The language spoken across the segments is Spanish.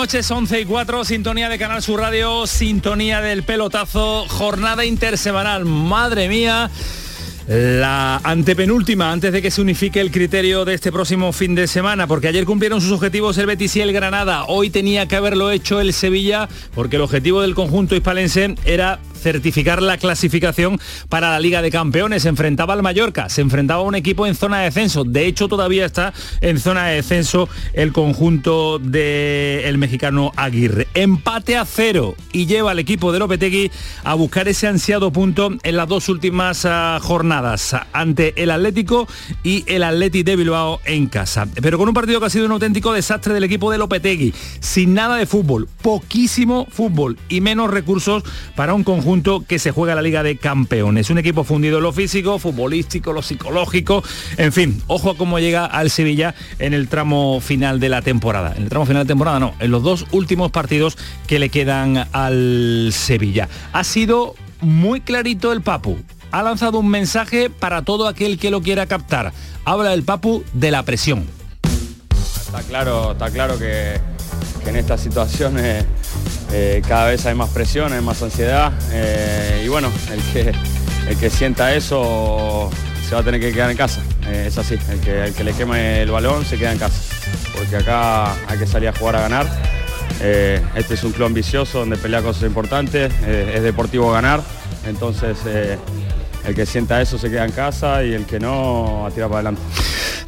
Noches, 11 y 4, sintonía de Canal Sur Radio, sintonía del pelotazo, jornada intersemanal, madre mía. La antepenúltima, antes de que se unifique el criterio de este próximo fin de semana, porque ayer cumplieron sus objetivos el Betis y el Granada, hoy tenía que haberlo hecho el Sevilla, porque el objetivo del conjunto hispalense era certificar la clasificación para la Liga de Campeones. Se enfrentaba al Mallorca, se enfrentaba a un equipo en zona de descenso. De hecho, todavía está en zona de descenso el conjunto del mexicano Aguirre. Empate a cero y lleva al equipo de Lopetegui a buscar ese ansiado punto en las dos últimas ah, jornadas ante el Atlético y el Atleti de Bilbao en casa. Pero con un partido que ha sido un auténtico desastre del equipo de Lopetegui, sin nada de fútbol, poquísimo fútbol y menos recursos para un conjunto que se juega la Liga de Campeones. Un equipo fundido en lo físico, futbolístico, lo psicológico, en fin, ojo a cómo llega al Sevilla en el tramo final de la temporada. En el tramo final de temporada no, en los dos últimos partidos que le quedan al Sevilla. Ha sido muy clarito el Papu. Ha lanzado un mensaje para todo aquel que lo quiera captar. Habla el Papu de la presión. Está claro, está claro que en estas situaciones eh, cada vez hay más presión, hay más ansiedad eh, y bueno, el que, el que sienta eso se va a tener que quedar en casa, eh, es así, el que, el que le queme el balón se queda en casa, porque acá hay que salir a jugar a ganar, este es un club ambicioso donde pelea cosas importantes, es deportivo ganar, entonces el que sienta eso se queda en casa y el que no a tirar para adelante.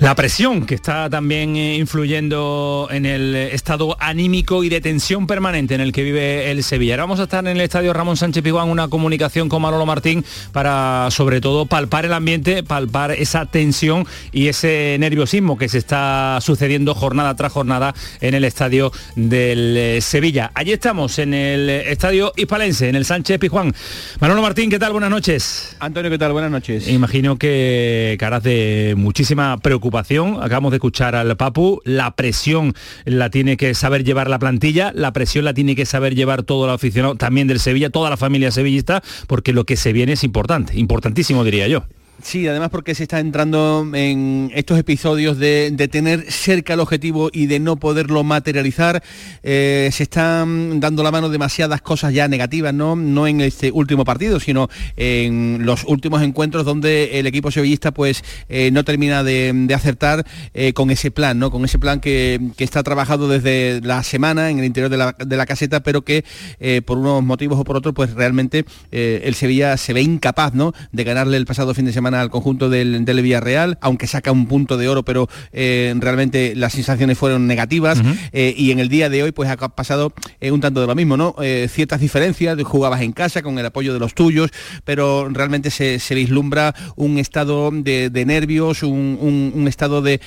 La presión que está también eh, influyendo en el estado anímico y de tensión permanente en el que vive el Sevilla. vamos a estar en el estadio Ramón Sánchez Piguán una comunicación con Manolo Martín para sobre todo palpar el ambiente, palpar esa tensión y ese nerviosismo que se está sucediendo jornada tras jornada en el estadio del eh, Sevilla. Allí estamos en el estadio hispalense, en el Sánchez Pizjuán. Manolo Martín, ¿qué tal? Buenas noches. Antonio, ¿qué tal? Buenas noches. Imagino que caras de muchísima preocupación Acabamos de escuchar al Papu. La presión la tiene que saber llevar la plantilla, la presión la tiene que saber llevar todo el aficionado, también del Sevilla, toda la familia sevillista, porque lo que se viene es importante, importantísimo diría yo. Sí, además porque se está entrando en estos episodios de, tener cerca el objetivo y de no poderlo materializar. Eh, se están dando la mano demasiadas cosas ya negativas, ¿no? no en este último partido, sino en los últimos encuentros donde el equipo sevillista pues eh, no termina de, acertar eh, con ese plan, ¿no? con ese plan que, está trabajado desde la semana en el interior de la, de la caseta, pero que por unos motivos o por otros pues realmente el Sevilla se ve incapaz ¿no? de ganarle el pasado fin de semana al conjunto del, del Villarreal, aunque saca un punto de oro, pero eh, realmente las sensaciones fueron negativas. Eh, y en el día de hoy, pues ha pasado eh, un tanto de lo mismo, ¿no? ciertas diferencias, jugabas en casa con el apoyo de los tuyos, pero realmente se, vislumbra un estado de, nervios, un, estado de,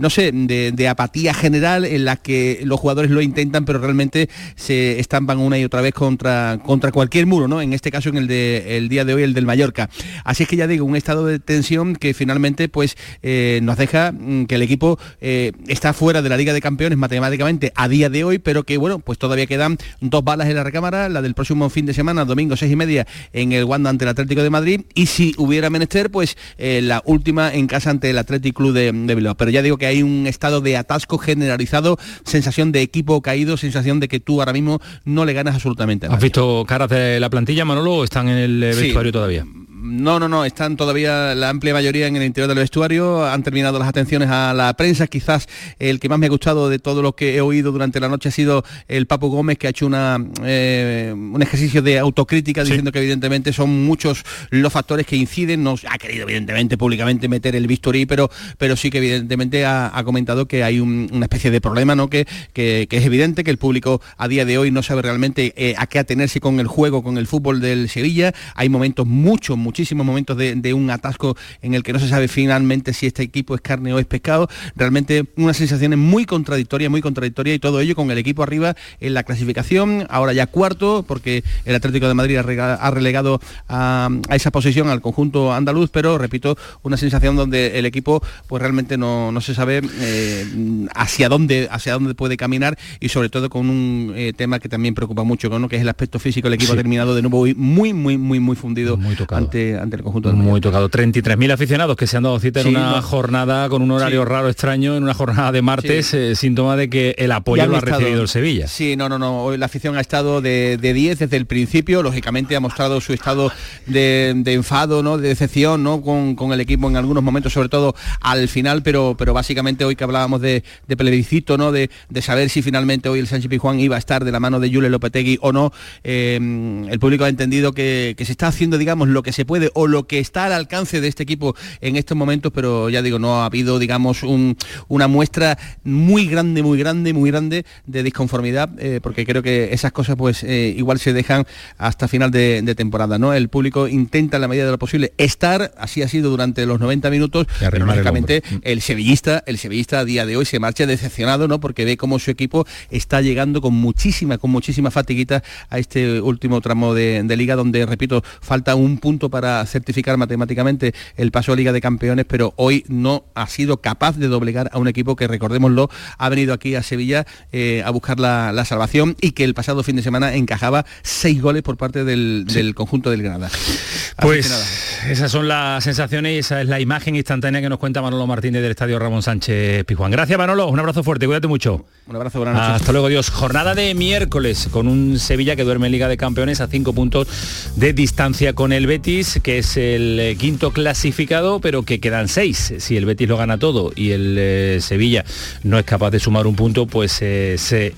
no sé, de, apatía general en la que los jugadores lo intentan, pero realmente se estampan una y otra vez contra, contra cualquier muro, ¿no? En este caso, en el, de, el día de hoy, el del Mallorca. Así es que ya digo, un estado de tensión que finalmente pues eh, nos deja mm, que el equipo eh, está fuera de la Liga de Campeones matemáticamente a día de hoy, pero que bueno, pues todavía quedan dos balas en la recámara, la del próximo fin de semana, domingo seis y media en el Wanda ante el Atlético de Madrid y si hubiera menester, pues eh, la última en casa ante el Atlético Club de, de Bilbao. Pero ya digo que hay un estado de atasco generalizado, sensación de equipo caído, sensación de que tú ahora mismo no le ganas absolutamente ¿Has visto caras de la plantilla, Manolo, o están en el vestuario todavía? No, no, no, están todavía la amplia mayoría en el interior del vestuario, han terminado las atenciones a la prensa, quizás el que más me ha gustado de todo lo que he oído durante la noche ha sido el Papo Gómez, que ha hecho una, eh, un ejercicio de autocrítica diciendo que evidentemente son muchos los factores que inciden, no ha querido evidentemente públicamente meter el bisturí, pero, pero sí que evidentemente ha, comentado que hay una especie de problema, ¿no? Que, que, es evidente que el público a día de hoy no sabe realmente eh, a qué atenerse con el juego, con el fútbol del Sevilla, hay momentos, muchos, muchísimos momentos de, un atasco en el que no se sabe finalmente si este equipo es carne o es pescado, realmente unas sensaciones muy contradictorias, muy contradictorias y todo ello con el equipo arriba en la clasificación, ahora ya cuarto, porque el Atlético de Madrid ha relegado a, esa posición al conjunto andaluz, pero repito, una sensación donde el equipo pues realmente no, se sabe eh, hacia dónde hacia dónde puede caminar y sobre todo con un eh, tema que también preocupa mucho, ¿no? que es el aspecto físico. El equipo ha terminado de nuevo muy, muy, muy, muy fundido muy ante, ante el conjunto del Muy tocado. 33.000 aficionados que se han dado cita en una jornada con un horario raro, extraño, en una jornada de martes, eh, síntoma de que el apoyo lo ha recibido el Sevilla. Sí, no, no, no. Hoy la afición ha estado de, 10 desde el principio, lógicamente ha mostrado su estado de, enfado, ¿no? de decepción ¿no? Con, el equipo en algunos momentos, sobre todo al final, pero, pero básicamente hoy que hablábamos de, plebiscito, ¿no? De, saber si finalmente hoy el Sánchez Pizjuán iba a estar de la mano de Yule Lopetegui o no, eh, el público ha entendido que, se está haciendo, digamos, lo que se puede o lo que está al alcance de este equipo en estos momentos, pero ya digo, no ha habido, digamos, una muestra muy grande, muy grande, muy grande de disconformidad, eh, porque creo que esas cosas pues eh, igual se dejan hasta final de, temporada, ¿no? El público intenta en la medida de lo posible estar, así ha sido durante los 90 minutos, pero lógicamente el, sevillista, el sevillista a día de hoy se marcha decepcionado, ¿no? Porque ve cómo su equipo está llegando con muchísima, con muchísima fatiguita a este último tramo de, liga donde, repito, falta un punto para certificar matemáticamente el paso a Liga de Campeones, pero hoy no ha sido capaz de doblegar a un equipo que, recordémoslo, ha venido aquí a Sevilla eh, a buscar la, salvación y que el pasado fin de semana encajaba seis goles por parte del, conjunto del Granada. pues esas son las sensaciones y esa es la imagen instantánea que nos cuenta Manolo Martínez del Estadio Ramón Sánchez Pijuán. Gracias Manolo, un abrazo fuerte, cuídate mucho. Un abrazo, buenas noches. Hasta luego, Dios. Jornada de miércoles con un Sevilla que duerme en Liga de Campeones a cinco puntos de distancia con el Betis, que es el eh, quinto clasificado, pero que quedan seis. Si el Betis lo gana todo y el eh, Sevilla no es capaz de sumar un punto, pues eh, se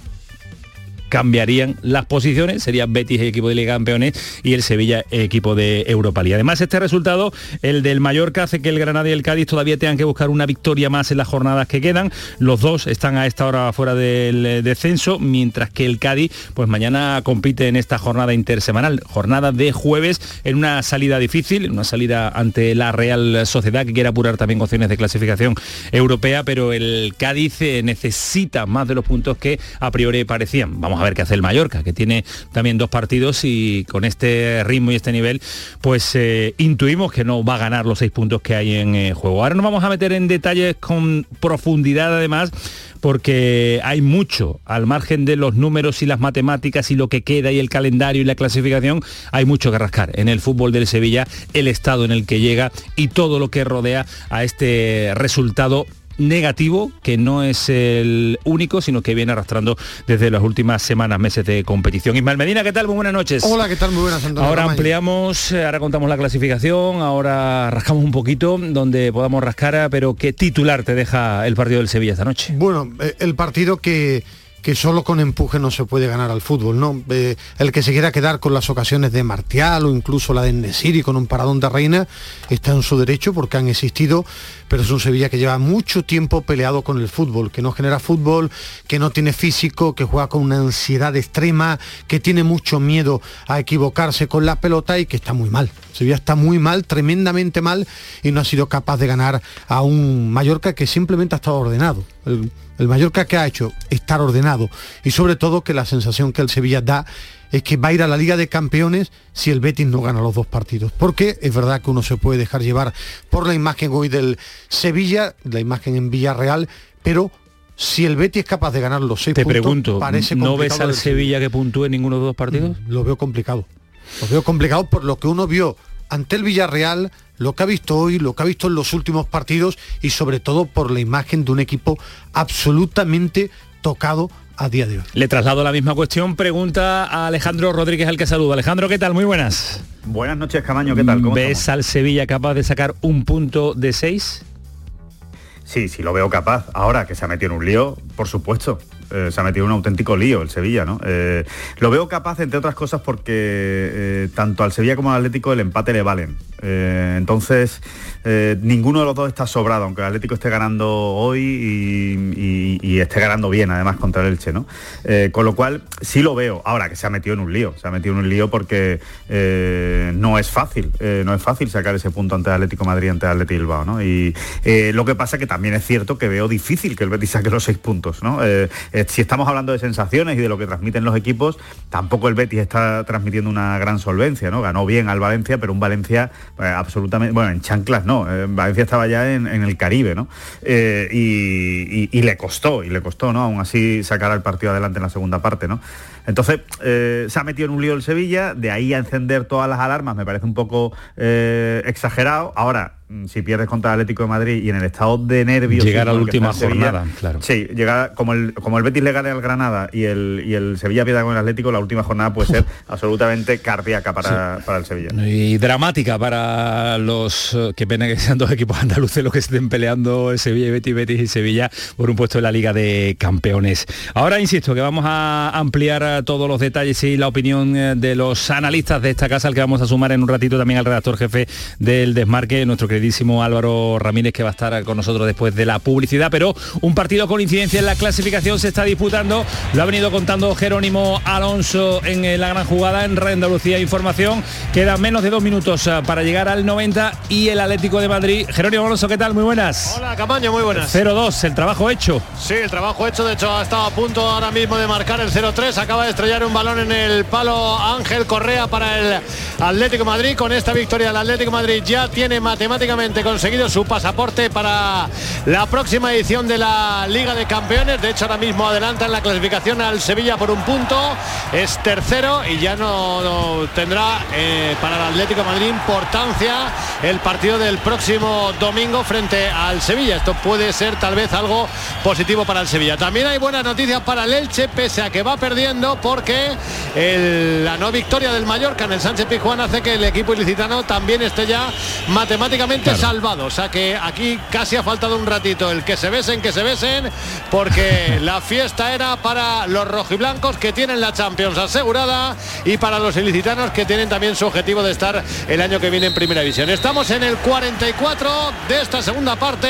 cambiarían las posiciones, sería Betis equipo de Liga Campeones y el Sevilla equipo de Europa League. Además, este resultado, el del Mallorca, hace que el Granada y el Cádiz todavía tengan que buscar una victoria más en las jornadas que quedan. Los dos están a esta hora fuera del eh, descenso, mientras que el Cádiz, pues mañana compite en esta jornada intersemanal, jornada de jueves, en una salida difícil, una salida ante la Real Sociedad, que quiere apurar también opciones de clasificación europea, pero el Cádiz eh, necesita más de los puntos que a priori parecían. Vamos a ver qué hace el Mallorca, que tiene también dos partidos y con este ritmo y este nivel, pues eh, intuimos que no va a ganar los seis puntos que hay en eh, juego. Ahora nos vamos a meter en detalles con profundidad además, porque hay mucho, al margen de los números y las matemáticas y lo que queda y el calendario y la clasificación, hay mucho que rascar en el fútbol del Sevilla, el estado en el que llega y todo lo que rodea a este resultado negativo, que no es el único, sino que viene arrastrando desde las últimas semanas, meses de competición. Ismael Medina, ¿qué tal? Muy buenas noches. Hola, ¿qué tal? Muy buenas, Ahora ampliamos, eh, ahora contamos la clasificación, ahora rascamos un poquito donde podamos rascar, pero ¿qué titular te deja el partido del Sevilla esta noche? Bueno, eh, el partido que que solo con empuje no se puede ganar al fútbol, ¿no? Eh, el que se quiera quedar con las ocasiones de Martial o incluso la de Nesiri con un paradón de Reina está en su derecho porque han existido, pero es un Sevilla que lleva mucho tiempo peleado con el fútbol, que no genera fútbol, que no tiene físico, que juega con una ansiedad extrema, que tiene mucho miedo a equivocarse con la pelota y que está muy mal. Sevilla está muy mal, tremendamente mal y no ha sido capaz de ganar a un Mallorca que simplemente ha estado ordenado. El Mallorca que ha hecho estar ordenado y sobre todo que la sensación que el Sevilla da es que va a ir a la Liga de Campeones si el Betis no gana los dos partidos. Porque es verdad que uno se puede dejar llevar por la imagen hoy del Sevilla, la imagen en Villarreal, pero si el Betis es capaz de ganar los seis Te pregunto, ¿no ves al Sevilla que puntúe en ninguno de los dos partidos? Lo veo complicado. Lo veo complicado por lo que uno vio ante el Villarreal, lo que ha visto hoy, lo que ha visto en los últimos partidos y sobre todo por la imagen de un equipo absolutamente tocado a día de hoy. Le traslado la misma cuestión, pregunta a Alejandro Rodríguez al que saludo. Alejandro, ¿qué tal? Muy buenas. Buenas noches, Camaño, ¿qué tal? ¿Ves estamos? al Sevilla capaz de sacar un punto de seis? Sí, sí, lo veo capaz. Ahora que se ha metido en un lío, por supuesto. Eh, se ha metido en un auténtico lío el Sevilla, ¿no? Eh, lo veo capaz, entre otras cosas, porque eh, tanto al Sevilla como al Atlético el empate le valen. entonces, ninguno de los dos está sobrado, aunque el Atlético esté ganando hoy y, esté ganando bien, además, contra el Elche, ¿no? con lo cual, sí lo veo. Ahora que se ha metido en un lío, se ha metido en un lío porque no es fácil, no es fácil sacar ese punto ante el Atlético Madrid, ante el Atlético Bilbao, ¿no? Y lo que pasa que también es cierto que veo difícil que el Betis saque los seis puntos, ¿no? Eh, si estamos hablando de sensaciones y de lo que transmiten los equipos, tampoco el Betis está transmitiendo una gran solvencia, ¿no? Ganó bien al Valencia, pero un Valencia eh, absolutamente, bueno, en chanclas no, eh, Valencia estaba ya en, el Caribe, ¿no? Y, le costó, y le costó, ¿no? Aún así sacar al partido adelante en la segunda parte, ¿no? Entonces, se ha metido en un lío el Sevilla, de ahí a encender todas las alarmas me parece un poco exagerado. Ahora, si pierdes contra el Atlético de Madrid y en el estado de nervios llegar a la última jornada claro. sí llegar como el como el Betis le gane al Granada y el y el Sevilla pierda con el Atlético la última jornada puede ser absolutamente cardíaca para, para, el Sevilla. Y dramática para los eh, que pena que sean dos equipos andaluces los que estén peleando el Sevilla y Betis Betis y Sevilla por un puesto en la Liga de Campeones. Ahora insisto que vamos a ampliar eh, todos los detalles y la opinión eh, de los analistas de esta casa al que vamos a sumar en un ratito también al redactor jefe del Desmarque nuestro queridísimo Álvaro Ramírez que va a estar con nosotros después de la publicidad, pero un partido con incidencia en la clasificación se está disputando, lo ha venido contando Jerónimo Alonso en eh, la gran jugada en Red Andalucía Información, quedan menos de dos minutos eh, para llegar al 90 y el Atlético de Madrid. Jerónimo Alonso, ¿qué tal? Muy buenas. Hola Camaño, muy buenas. 0-2, el trabajo hecho. Sí, el trabajo hecho, de hecho ha estado a punto ahora mismo de marcar el 0-3, acaba de estrellar un balón en el palo Ángel Correa para el Atlético de Madrid, con esta victoria el Atlético de Madrid ya tiene conseguido su pasaporte para la próxima edición de la Liga de Campeones. De hecho, ahora mismo adelanta en la clasificación al Sevilla por un punto. Es tercero y ya no, tendrá eh, para el Atlético Madrid importancia el partido del próximo domingo frente al Sevilla. Esto puede ser tal vez algo positivo para el Sevilla. También hay buenas noticias para el Elche, pese a que va perdiendo, porque la no victoria del Mallorca en el Sánchez Pizjuán hace que el equipo ilicitano también esté ya matemáticamente salvado. O sea que aquí casi ha faltado un ratito el que se besen, que se besen, porque la fiesta era para los rojiblancos que tienen la Champions asegurada y para los ilicitanos que tienen también su objetivo de estar el año que viene en primera división. Estamos en el 44 de esta segunda parte.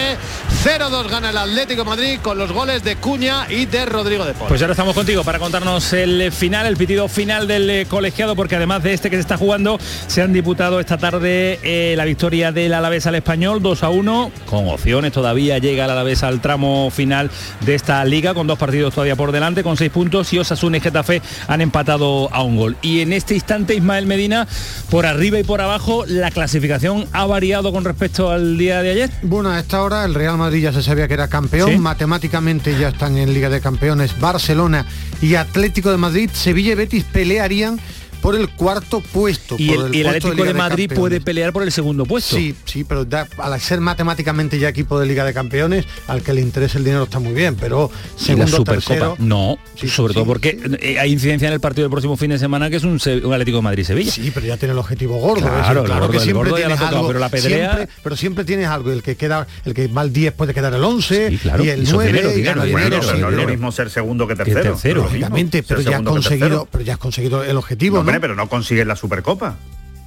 0-2 gana el Atlético Madrid con los goles de Cuña y de Rodrigo de Paul. Pues ahora estamos contigo para contarnos el final, el pitido final del eh, colegiado, porque además de este que se está jugando, se han diputado esta tarde eh, la victoria del Alavés al español 2 a 1 con opciones todavía llega la vez al tramo final de esta liga con dos partidos todavía por delante con seis puntos y Osasuna y Getafe han empatado a un gol. Y en este instante Ismael Medina por arriba y por abajo la clasificación ha variado con respecto al día de ayer. Bueno a esta hora el Real Madrid ya se sabía que era campeón. Matemáticamente ya están en Liga de Campeones Barcelona y Atlético de Madrid. Sevilla y Betis pelearían por el cuarto puesto. Y el, Atlético de, Madrid puede pelear por el segundo puesto. Sí, sí, pero al ser matemáticamente ya equipo de Liga de Campeones, al que le interese el dinero está muy bien, pero segundo, la Supercopa, no, sobre todo porque eh, hay incidencia en el partido del próximo fin de semana que es un, Atlético de Madrid-Sevilla. Sí, pero ya tiene el objetivo gordo. Claro, claro que siempre tienes algo, pero la Siempre, pero siempre tienes algo, el que queda, el que va al 10 puede quedar el 11 y el 9 y no es lo mismo ser segundo que tercero. Lógicamente, pero ya has conseguido, pero ya has conseguido el objetivo, ¿no? pero no consigues la Supercopa.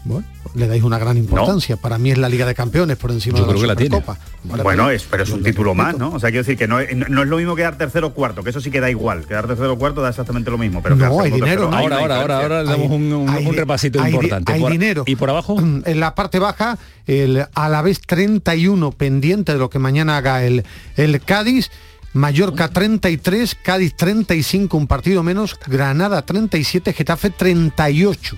Bueno, le dais una gran importancia. Para mí es la Liga de Campeones por encima de la, creo Supercopa. Bueno, es, pero es un título más, ¿no? O sea, quiero decir que no es, no es lo mismo quedar tercero o cuarto, que eso sí que da igual. Quedar tercero o cuarto da exactamente lo mismo. Pero no, hay dinero. ahora, ahora, ahora, ahora, le damos un, repasito importante. Hay dinero. ¿Y por abajo? En la parte baja, el a la vez 31 pendiente de lo que mañana haga el, el Cádiz Mallorca 33, Cádiz 35, un partido menos, Granada 37, Getafe 38.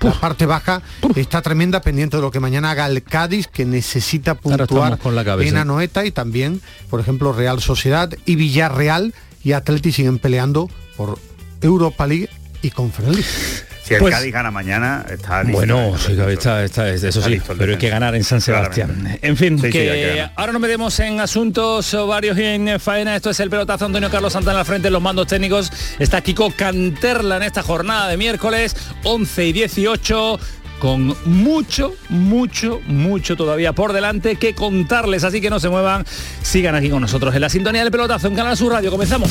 la parte baja está tremenda pendiente de lo que mañana haga el Cádiz que necesita puntuar con la en Anoeta y también por ejemplo Real Sociedad y Villarreal y Atleti siguen peleando por Europa League y Conference si el pues Cádiz gana mañana, está listo. Bueno, está, está, eso sí, pero hay que ganar en San Sebastián. En fin, que, ahora nos metemos en asuntos varios y en faena. Esto es el pelotazo Antonio Carlos Santana al frente en los mandos técnicos. Está Kiko Canterla en esta jornada de miércoles 11 y 18 con mucho, mucho, mucho todavía por delante que contarles, así que no se muevan, sigan aquí con nosotros en la sintonía del pelotazo en Canal Sur Radio. Comenzamos.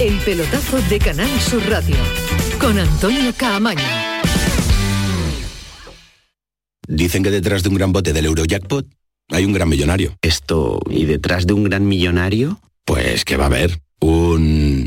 El pelotazo de Canal Sur Radio con Antonio Caamaño. Dicen que detrás de un gran bote del Eurojackpot hay un gran millonario. Esto, ¿y detrás de un gran millonario? Pues que va a haber un...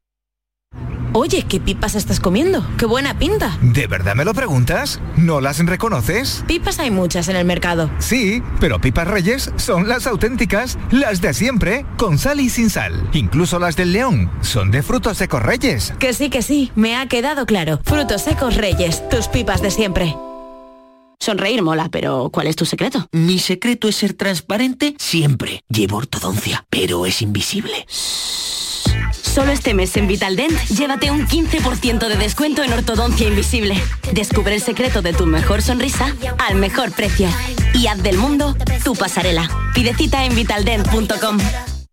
Oye, ¿qué pipas estás comiendo? ¡Qué buena pinta! ¿De verdad me lo preguntas? ¿No las reconoces? Pipas hay muchas en el mercado. Sí, pero pipas reyes son las auténticas, las de siempre, con sal y sin sal. Incluso las del león son de frutos secos reyes. Que sí, que sí, me ha quedado claro. Frutos secos reyes, tus pipas de siempre. Sonreír mola, pero ¿cuál es tu secreto? Mi secreto es ser transparente siempre. Llevo ortodoncia, pero es invisible. Solo este mes en Vitaldent, llévate un 15% de descuento en ortodoncia invisible. Descubre el secreto de tu mejor sonrisa al mejor precio. Y haz del mundo tu pasarela. Pide cita en vitaldent.com.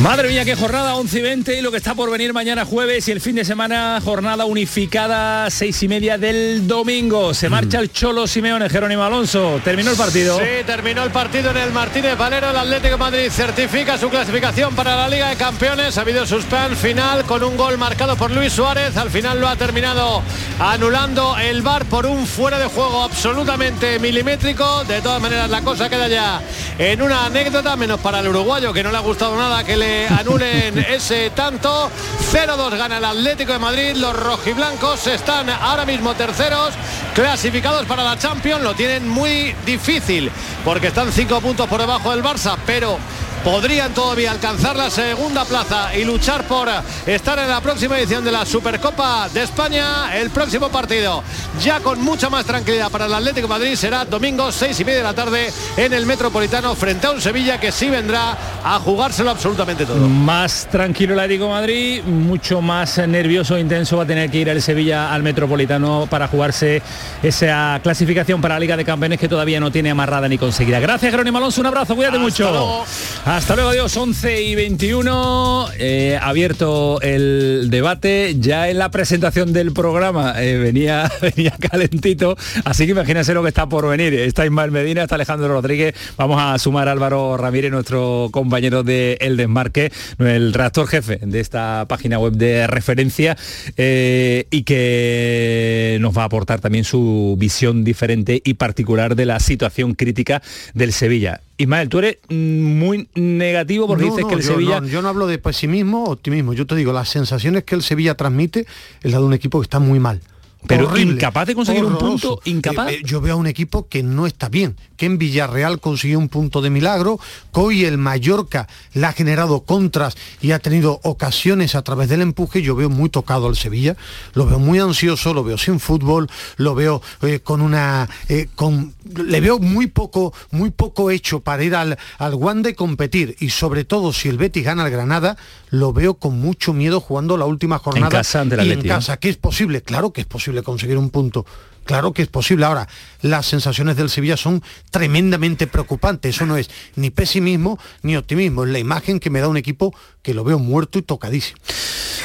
Madre mía, qué jornada 11 y 20 y lo que está por venir mañana jueves y el fin de semana jornada unificada 6 y media del domingo. Se marcha el Cholo Simeone, Jerónimo Alonso. ¿Terminó el partido? Sí, terminó el partido en el Martínez Valero. El Atlético de Madrid certifica su clasificación para la Liga de Campeones. Ha habido suspense final con un gol marcado por Luis Suárez. Al final lo ha terminado anulando el VAR por un fuera de juego absolutamente milimétrico. De todas maneras, la cosa queda ya en una anécdota, menos para el uruguayo, que no le ha gustado nada que le anulen ese tanto. 0-2 gana el Atlético de Madrid. Los rojiblancos están ahora mismo terceros, clasificados para la Champions. Lo tienen muy difícil porque están cinco puntos por debajo del Barça, pero podrían todavía alcanzar la segunda plaza y luchar por estar en la próxima edición de la Supercopa de España. El próximo partido, ya con mucha más tranquilidad para el Atlético de Madrid, será domingo seis y media de la tarde en el Metropolitano frente a un Sevilla que sí vendrá a jugárselo absolutamente todo. Más tranquilo el Atlético de Madrid, mucho más nervioso e intenso va a tener que ir el Sevilla al Metropolitano para jugarse esa clasificación para la Liga de Campeones que todavía no tiene amarrada ni conseguida. Gracias, Jerónimo Alonso, un abrazo, cuídate Hasta mucho. luego. Hasta luego, adiós, 11 y 21. eh, abierto el debate. Ya en la presentación del programa eh, venía, venía calentito. Así que imagínense lo que está por venir. Está Ismael Medina, está Alejandro Rodríguez. Vamos a sumar a Álvaro Ramírez, nuestro compañero de El Desmarque, el redactor jefe de esta página web de referencia eh, y que nos va a aportar también su visión diferente y particular de la situación crítica del Sevilla. Ismael, tú eres muy negativo porque No, dices no, que el yo Sevilla... no, yo no hablo de pesimismo optimismo. Yo te digo, las sensaciones que el Sevilla transmite es la de un equipo que está muy mal. Pero Horrible, incapaz de conseguir un punto, incapaz. Eh, eh, yo veo a un equipo que no está bien, que en Villarreal consiguió un punto de milagro, que hoy el Mallorca le ha generado contras y ha tenido ocasiones a través del empuje. Yo veo muy tocado al Sevilla, lo veo muy ansioso, lo veo sin fútbol, lo veo eh, con una, eh, con, le veo muy poco, muy poco hecho para ir al, al Wanda y competir. Y sobre todo si el Betis gana al Granada, lo veo con mucho miedo jugando la última jornada casa ante el y en ¿eh? casa. ¿Que es posible? Claro que es posible conseguir un punto. Claro que es posible. Ahora, las sensaciones del Sevilla son tremendamente preocupantes. Eso no es ni pesimismo ni optimismo. Es la imagen que me da un equipo que lo veo muerto y tocadísimo.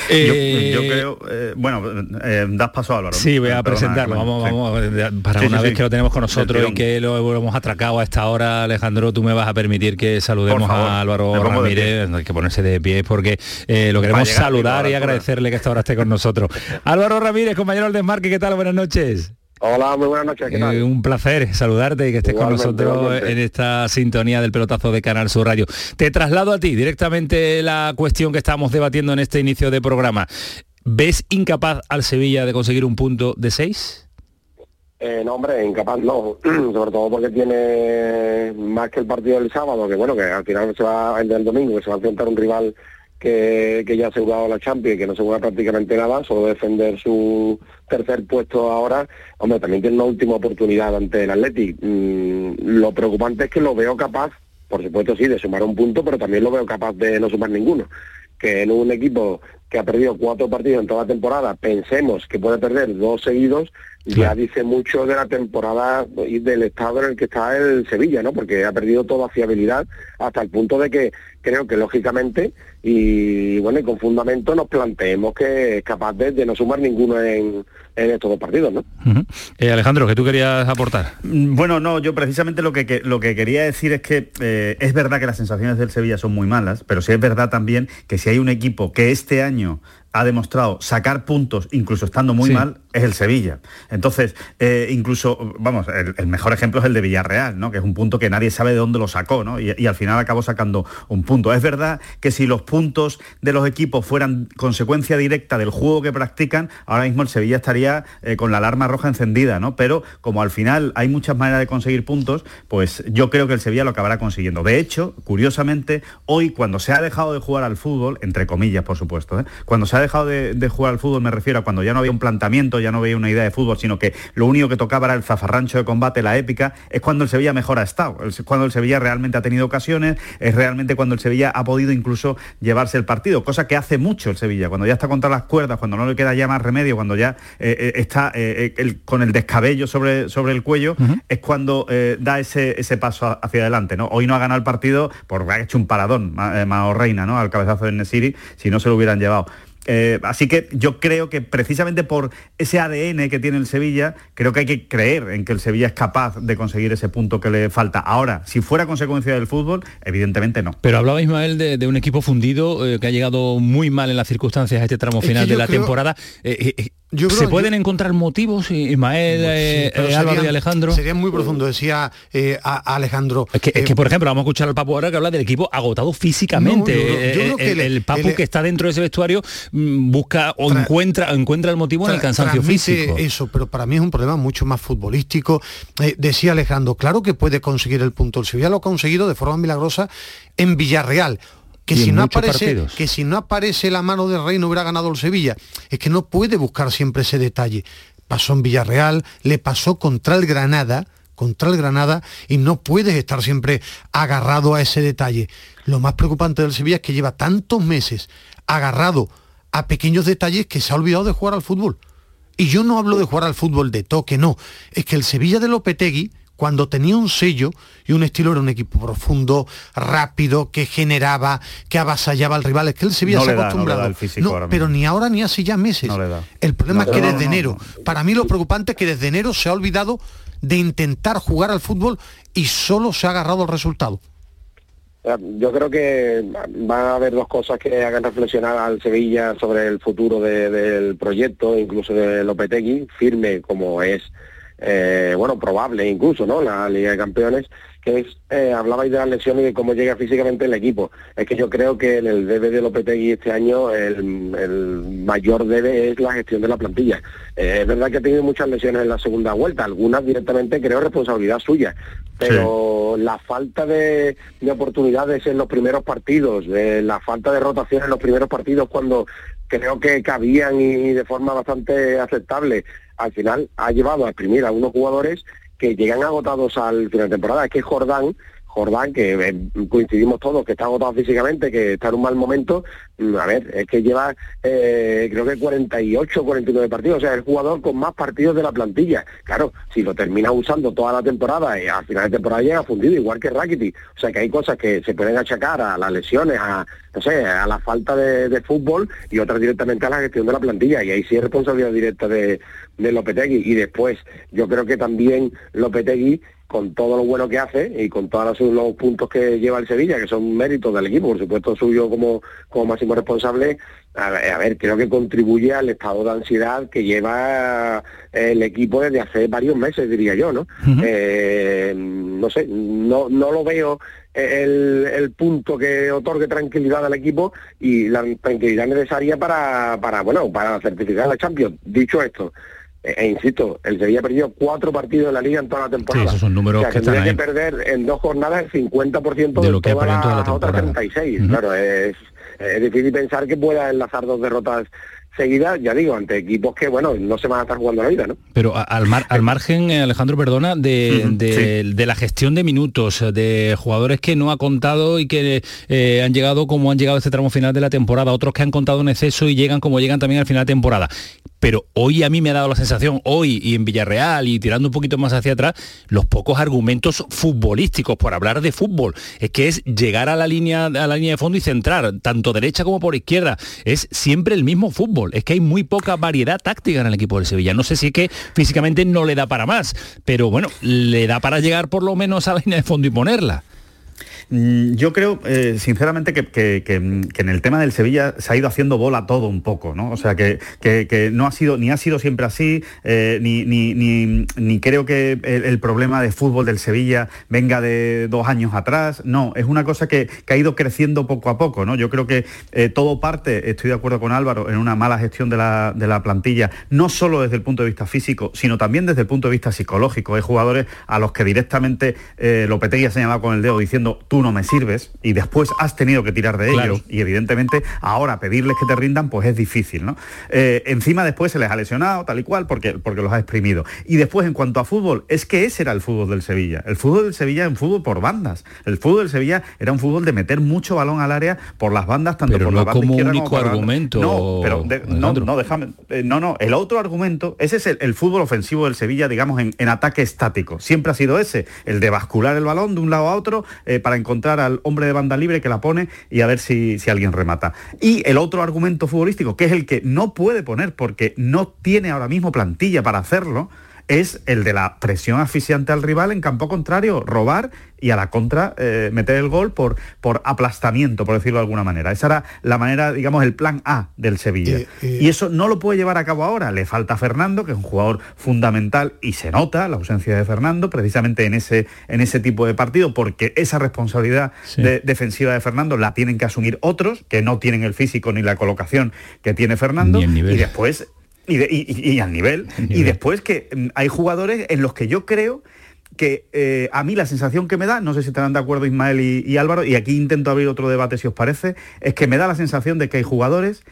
Eh, yo, yo creo, eh, bueno, eh, das paso a Álvaro. Sí, voy a perdona, presentarlo. Vamos, sí. vamos, eh, para Sí, una sí, vez sí. que lo tenemos con nosotros y que lo hemos atracado a esta hora, Alejandro, tú me vas a permitir que saludemos a Álvaro Ramírez, hay que ponerse de pie porque eh, lo queremos saludar y agradecerle que esta hora esté con nosotros. Álvaro Ramírez, compañero del Desmarque, ¿qué tal? Buenas noches. Hola, muy buenas noches. ¿qué tal? Eh, un placer saludarte y que estés Igualmente, con nosotros igualmente. en esta sintonía del pelotazo de Canal Sur Radio. Te traslado a ti directamente la cuestión que estamos debatiendo en este inicio de programa. ¿Ves incapaz al Sevilla de conseguir un punto de seis? Eh, no, hombre, incapaz no, sobre todo porque tiene más que el partido del sábado, que bueno, que al final se va el del domingo, que se va a enfrentar un rival que, que ya ha asegurado la Champions y que no asegura prácticamente nada, solo defender su tercer puesto ahora, hombre, también tiene una última oportunidad ante el Athletic. Mm, lo preocupante es que lo veo capaz, por supuesto sí, de sumar un punto, pero también lo veo capaz de no sumar ninguno. Que en un equipo que ha perdido cuatro partidos en toda la temporada, pensemos que puede perder dos seguidos, ya dice mucho de la temporada y del estado en el que está el Sevilla, ¿no? Porque ha perdido toda fiabilidad hasta el punto de que creo que lógicamente y bueno y con fundamento nos planteemos que es capaz de, de no sumar ninguno en, en estos dos partidos, ¿no? Eh, Alejandro, ¿qué tú querías aportar? Mm, Bueno, no, yo precisamente lo que, que- lo que quería decir es que eh, es verdad que las sensaciones del Sevilla son muy malas, pero sí es verdad también que si hay un equipo que este año ha demostrado sacar puntos, incluso estando muy Sí. mal, es el Sevilla. Entonces, eh, incluso, vamos, el, mejor ejemplo es el de Villarreal, ¿no? Que es un punto que nadie sabe de dónde lo sacó, ¿no? Y, y al final acabó sacando un punto. Es verdad que si los puntos de los equipos fueran consecuencia directa del juego que practican, ahora mismo el Sevilla estaría eh, con la alarma roja encendida, ¿no? Pero como al final hay muchas maneras de conseguir puntos, pues yo creo que el Sevilla lo acabará consiguiendo. De hecho, curiosamente, hoy cuando se ha dejado de jugar al fútbol, entre comillas, por supuesto, ¿eh? cuando se ha dejado de, de jugar al fútbol, me refiero a cuando ya no había un planteamiento, ya no había una idea de fútbol, sino que lo único que tocaba era el zafarrancho de combate, la épica, es cuando el Sevilla mejor ha estado, es cuando el Sevilla realmente ha tenido ocasiones, es realmente cuando el Sevilla ha podido incluso llevarse el partido, cosa que hace mucho el Sevilla, cuando ya está contra las cuerdas, cuando no le queda ya más remedio, cuando ya eh, eh, está eh, el- con el descabello sobre, sobre el cuello, es cuando eh, da ese, ese paso hacia adelante. ¿no? Hoy no ha ganado el partido porque ha hecho un paradón, Ma- Mao Reina, ¿no? al cabezazo de Nesiri, si no se lo hubieran llevado. Eh, así que yo creo que precisamente por ese ADN que tiene el Sevilla, creo que hay que creer en que el Sevilla es capaz de conseguir ese punto que le falta. Ahora, si fuera consecuencia del fútbol, evidentemente no. Pero hablaba Ismael de, de un equipo fundido eh, que ha llegado muy mal en las circunstancias a este tramo Es que final de la creo- temporada. Eh, eh, eh, ¿Se pueden encontrar motivos, Ismael, eh, pero eh, Álvaro y serían- Alejandro? Sería muy profundo, decía eh, a- a Alejandro. Es que, es que, por ejemplo, vamos a escuchar al Papu ahora que habla del equipo agotado físicamente. No, yo creo- yo Eh, creo que el, Papu el- que está dentro de ese vestuario mm, busca o encuentra, encuentra el motivo en el cansancio físico. Eso, pero para mí es un problema mucho más futbolístico. Eh, decía Alejandro, claro que puede conseguir el punto. El Sevilla lo ha conseguido de forma milagrosa en Villarreal. Que si, no aparece, partidos. que si no aparece la mano del rey no hubiera ganado el Sevilla. Es que no puede buscar siempre ese detalle. Pasó en Villarreal, le pasó contra el Granada, contra el Granada, y no puedes estar siempre agarrado a ese detalle. Lo más preocupante del Sevilla es que lleva tantos meses agarrado a pequeños detalles que se ha olvidado de jugar al fútbol. Y yo no hablo de jugar al fútbol de toque, no. Es que el Sevilla de Lopetegui, cuando tenía un sello y un estilo, era un equipo profundo, rápido, que generaba, que avasallaba al rival. Es que el Sevilla No se ha le da, no le acostumbrado. da el físico No, ahora mismo. pero ni ahora ni hace ya meses. No le da. El problema No, es que no, desde no, enero, para mí lo preocupante es que desde enero se ha olvidado de intentar jugar al fútbol y solo se ha agarrado al resultado. Yo creo que va a haber dos cosas que hagan reflexionar al Sevilla sobre el futuro de- del proyecto, incluso de Lopetegui, firme como es, eh, bueno, probable incluso, ¿no? La Liga de Campeones, que es, eh, hablabais de las lesiones y de cómo llega físicamente el equipo. Es que yo creo que en el debe de Lopetegui este año el, el mayor debe es la gestión de la plantilla. Eh, es verdad que ha tenido muchas lesiones en la segunda vuelta, algunas directamente creo responsabilidad suya, pero la falta de, de oportunidades en los primeros partidos, eh, la falta de rotación en los primeros partidos cuando creo que cabían y de forma bastante aceptable, al final ha llevado a exprimir a unos jugadores que llegan agotados al final de temporada. Es que Jordán, Jordán, que eh, coincidimos todos, que está agotado físicamente, que está en un mal momento, mm, a ver, es que lleva eh, creo que 48 49 partidos, o sea, el jugador con más partidos de la plantilla. Claro, si lo termina usando toda la temporada, y al final de temporada llega fundido, igual que Rakitic. O sea, que hay cosas que se pueden achacar a las lesiones, a, no sé, a la falta de, de fútbol y otras directamente a la gestión de la plantilla. Y ahí sí es responsabilidad directa de, de Lopetegui. Y después, yo creo que también Lopetegui con todo lo bueno que hace y con todos los, puntos que lleva el Sevilla, que son méritos del equipo, por supuesto suyo como, como máximo responsable, a, ver, creo que contribuye al estado de ansiedad que lleva el equipo desde hace varios meses, diría yo, ¿no? Eh, no sé, no, no lo veo el, el, punto que otorgue tranquilidad al equipo y la tranquilidad necesaria para, para bueno, para certificar la Champions. Dicho esto, e, insisto, el Sevilla perdido cuatro partidos en la liga en toda la temporada. Sí, esos son números que tendría que perder en dos jornadas el 50% de, lo que todas las otras 36. Claro, es, es difícil pensar que pueda enlazar dos derrotas seguida, ya digo, ante equipos que, bueno, no se van a estar jugando la vida, ¿no? Pero al, al margen, eh, Alejandro, perdona, de, de, la gestión de minutos, de jugadores que no ha contado y que eh, han llegado como han llegado a este tramo final de la temporada, otros que han contado en exceso y llegan como llegan también al final de temporada pero hoy a mí me ha dado la sensación, hoy y en Villarreal y tirando un poquito más hacia atrás, los pocos argumentos futbolísticos por hablar de fútbol. Es que es llegar a la línea, a la línea de fondo y centrar, tanto derecha como por izquierda. Es siempre el mismo fútbol. Es que hay muy poca variedad táctica en el equipo del Sevilla. No sé si es que físicamente no le da para más, pero bueno, le da para llegar por lo menos a la línea de fondo y ponerla. Mm, yo creo, eh, sinceramente, que, en el tema del Sevilla se ha ido haciendo bola todo un poco, ¿no? O sea, que, no ha sido, ni ha sido siempre así, eh, ni, ni, creo que el, problema de fútbol del Sevilla venga de dos años atrás. No, es una cosa que, ha ido creciendo poco a poco, ¿no? Yo creo que eh, todo parte, estoy de acuerdo con Álvaro, en una mala gestión de la, de la plantilla, no solo desde el punto de vista físico, sino también desde el punto de vista psicológico. Hay jugadores a los que directamente Lopetegui ha señalado con el dedo diciendo, tú no me sirves y después has tenido que tirar de ellos y evidentemente ahora pedirles que te rindan pues es difícil, ¿no? Eh, encima después se les ha lesionado tal y cual porque, porque los ha exprimido. Y después en cuanto a fútbol, es que ese era el fútbol del Sevilla. El fútbol del Sevilla es un fútbol por bandas. El fútbol del Sevilla era un fútbol de meter mucho balón al área por las bandas, tanto por no la banda como izquierda único argumento. No, pero no, no, déjame. Eh, no, no, el otro argumento, ese es el, fútbol ofensivo del Sevilla, digamos, en, en, ataque estático. Siempre ha sido ese, el de bascular el balón de un lado a otro eh, para encontrar al hombre de banda libre que la pone y a ver si, si alguien remata. Y el otro argumento futbolístico, que es el que no puede poner porque no tiene ahora mismo plantilla para hacerlo, es el de la presión asfixiante al rival en campo contrario, robar y a la contra eh, meter el gol por, por aplastamiento, por decirlo de alguna manera. Esa era la manera, digamos, el plan A del Sevilla. Eh, eh. Y eso no lo puede llevar a cabo ahora. Le falta Fernando, que es un jugador fundamental y se nota la ausencia de Fernando precisamente en ese, en ese tipo de partido, porque esa responsabilidad defensiva de Fernando la tienen que asumir otros que no tienen el físico ni la colocación que tiene Fernando. Y después y, al nivel. Y después que mm, hay jugadores en los que yo creo que eh, a mí la sensación que me da, no sé si estarán de acuerdo Ismael y, Álvaro, y aquí intento abrir otro debate si os parece, es que me da la sensación de que hay jugadores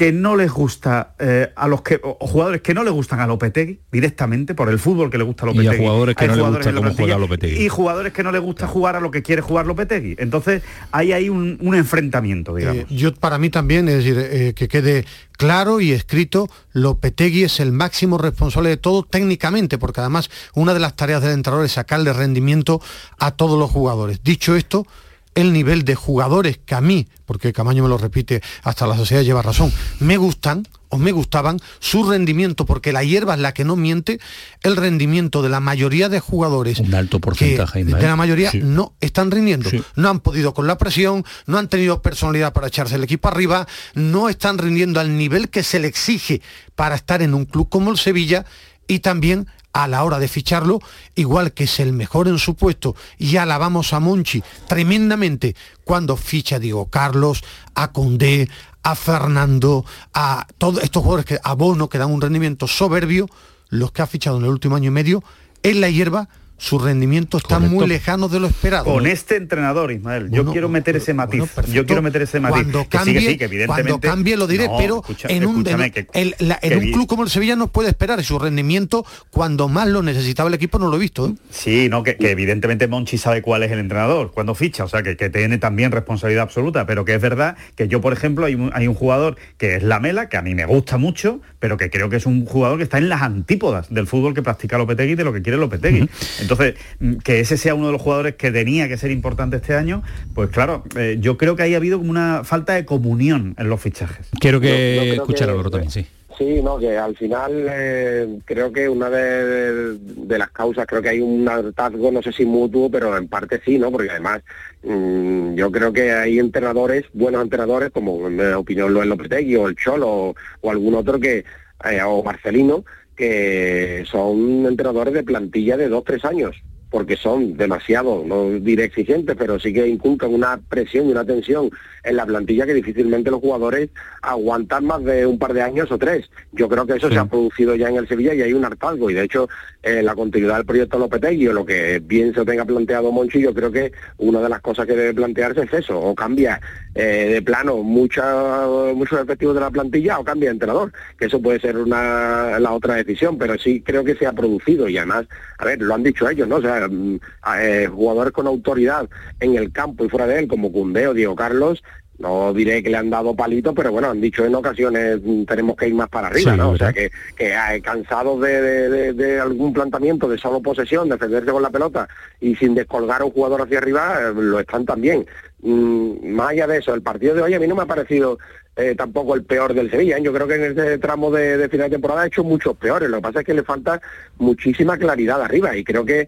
que no les gusta eh, a los que jugadores que no les gustan a Lopetegui directamente por el fútbol que le gusta a Lopetegui. Y a jugadores que no les gusta cómo juega Lopetegui. Y jugadores que no les gusta jugar a lo que quiere jugar Lopetegui. Entonces hay ahí un, enfrentamiento, digamos. Eh, yo para mí también, es decir, eh, que quede claro y escrito, Lopetegui es el máximo responsable de todo técnicamente, porque además una de las tareas del entrenador es sacarle rendimiento a todos los jugadores. Dicho esto, el nivel de jugadores que a mí, porque Camaño me lo repite, hasta la sociedad lleva razón, me gustan o me gustaban, su rendimiento, porque la hierba es la que no miente, el rendimiento de la mayoría de jugadores. Un alto porcentaje. de la mayoría no están rindiendo. No han podido con la presión, no han tenido personalidad para echarse el equipo arriba, no están rindiendo al nivel que se le exige para estar en un club como el Sevilla y también a la hora de ficharlo, igual que es el mejor en su puesto, y alabamos a Monchi tremendamente cuando ficha Diego Carlos, a Condé, a Fernando, a todos estos jugadores que a Bono que dan un rendimiento soberbio, los que ha fichado en el último año y medio, en la hierba su rendimiento está muy lejano de lo esperado. Con este entrenador, Ismael, yo quiero meter ese matiz. yo quiero meter ese matiz. Cuando cambie, cuando cambie lo diré, pero en, un, club como el Sevilla no puede esperar y su rendimiento cuando más lo necesitaba el equipo no lo he visto. ¿eh? Sí, no, que, evidentemente Monchi sabe cuál es el entrenador cuando ficha, o sea que, tiene también responsabilidad absoluta, pero que es verdad que yo, por ejemplo, hay un, hay un jugador que es Lamela, que a mí me gusta mucho, pero que creo que es un jugador que está en las antípodas del fútbol que practica Lopetegui de lo que quiere Lopetegui. Entonces, mm, que ese sea uno de los jugadores que tenía que ser importante este año, pues claro, eh, yo creo que ahí ha habido como una falta de comunión en los fichajes. Quiero que escuchar algo también, sí. Sí, no, que al final eh, creo que una de, de, las causas, creo que hay un hartazgo, no sé si mutuo, pero en parte sí, ¿no? Porque además mm, yo creo que hay entrenadores, buenos entrenadores, como en mi opinión lo es Lopetegui o el Cholo o, o algún otro que, eh, o Marcelino, que son entrenadores de plantilla de dos, tres años porque son demasiado, no diré exigentes, pero sí que inculcan una presión y una tensión en la plantilla que difícilmente los jugadores aguantan más de un par de años o tres. Yo creo que eso se ha producido ya en el Sevilla y hay un hartazgo y de hecho eh, la continuidad del proyecto Lopetegui o lo que bien se tenga planteado Monchi, yo creo que una de las cosas que debe plantearse es eso, o cambia eh, de plano mucha, muchos efectivos de la plantilla o cambia de entrenador, que eso puede ser una, la otra decisión, pero sí creo que se ha producido y además, a ver, lo han dicho ellos, ¿no? O sea, mm, eh, jugadores con autoridad en el campo y fuera de él, como Cundeo, Diego Carlos, no diré que le han dado palitos, pero bueno, han dicho en ocasiones mm, tenemos que ir más para arriba, ¿no? O sea, que, que eh, cansados de, algún planteamiento de solo posesión, defenderse con la pelota y sin descolgar a un jugador hacia arriba, eh, lo están también. Mm, más allá de eso, el partido de hoy a mí no me ha parecido eh, tampoco el peor del Sevilla. Yo creo que en este tramo de, final de temporada ha hecho muchos peores. Lo que pasa es que le falta muchísima claridad arriba y creo que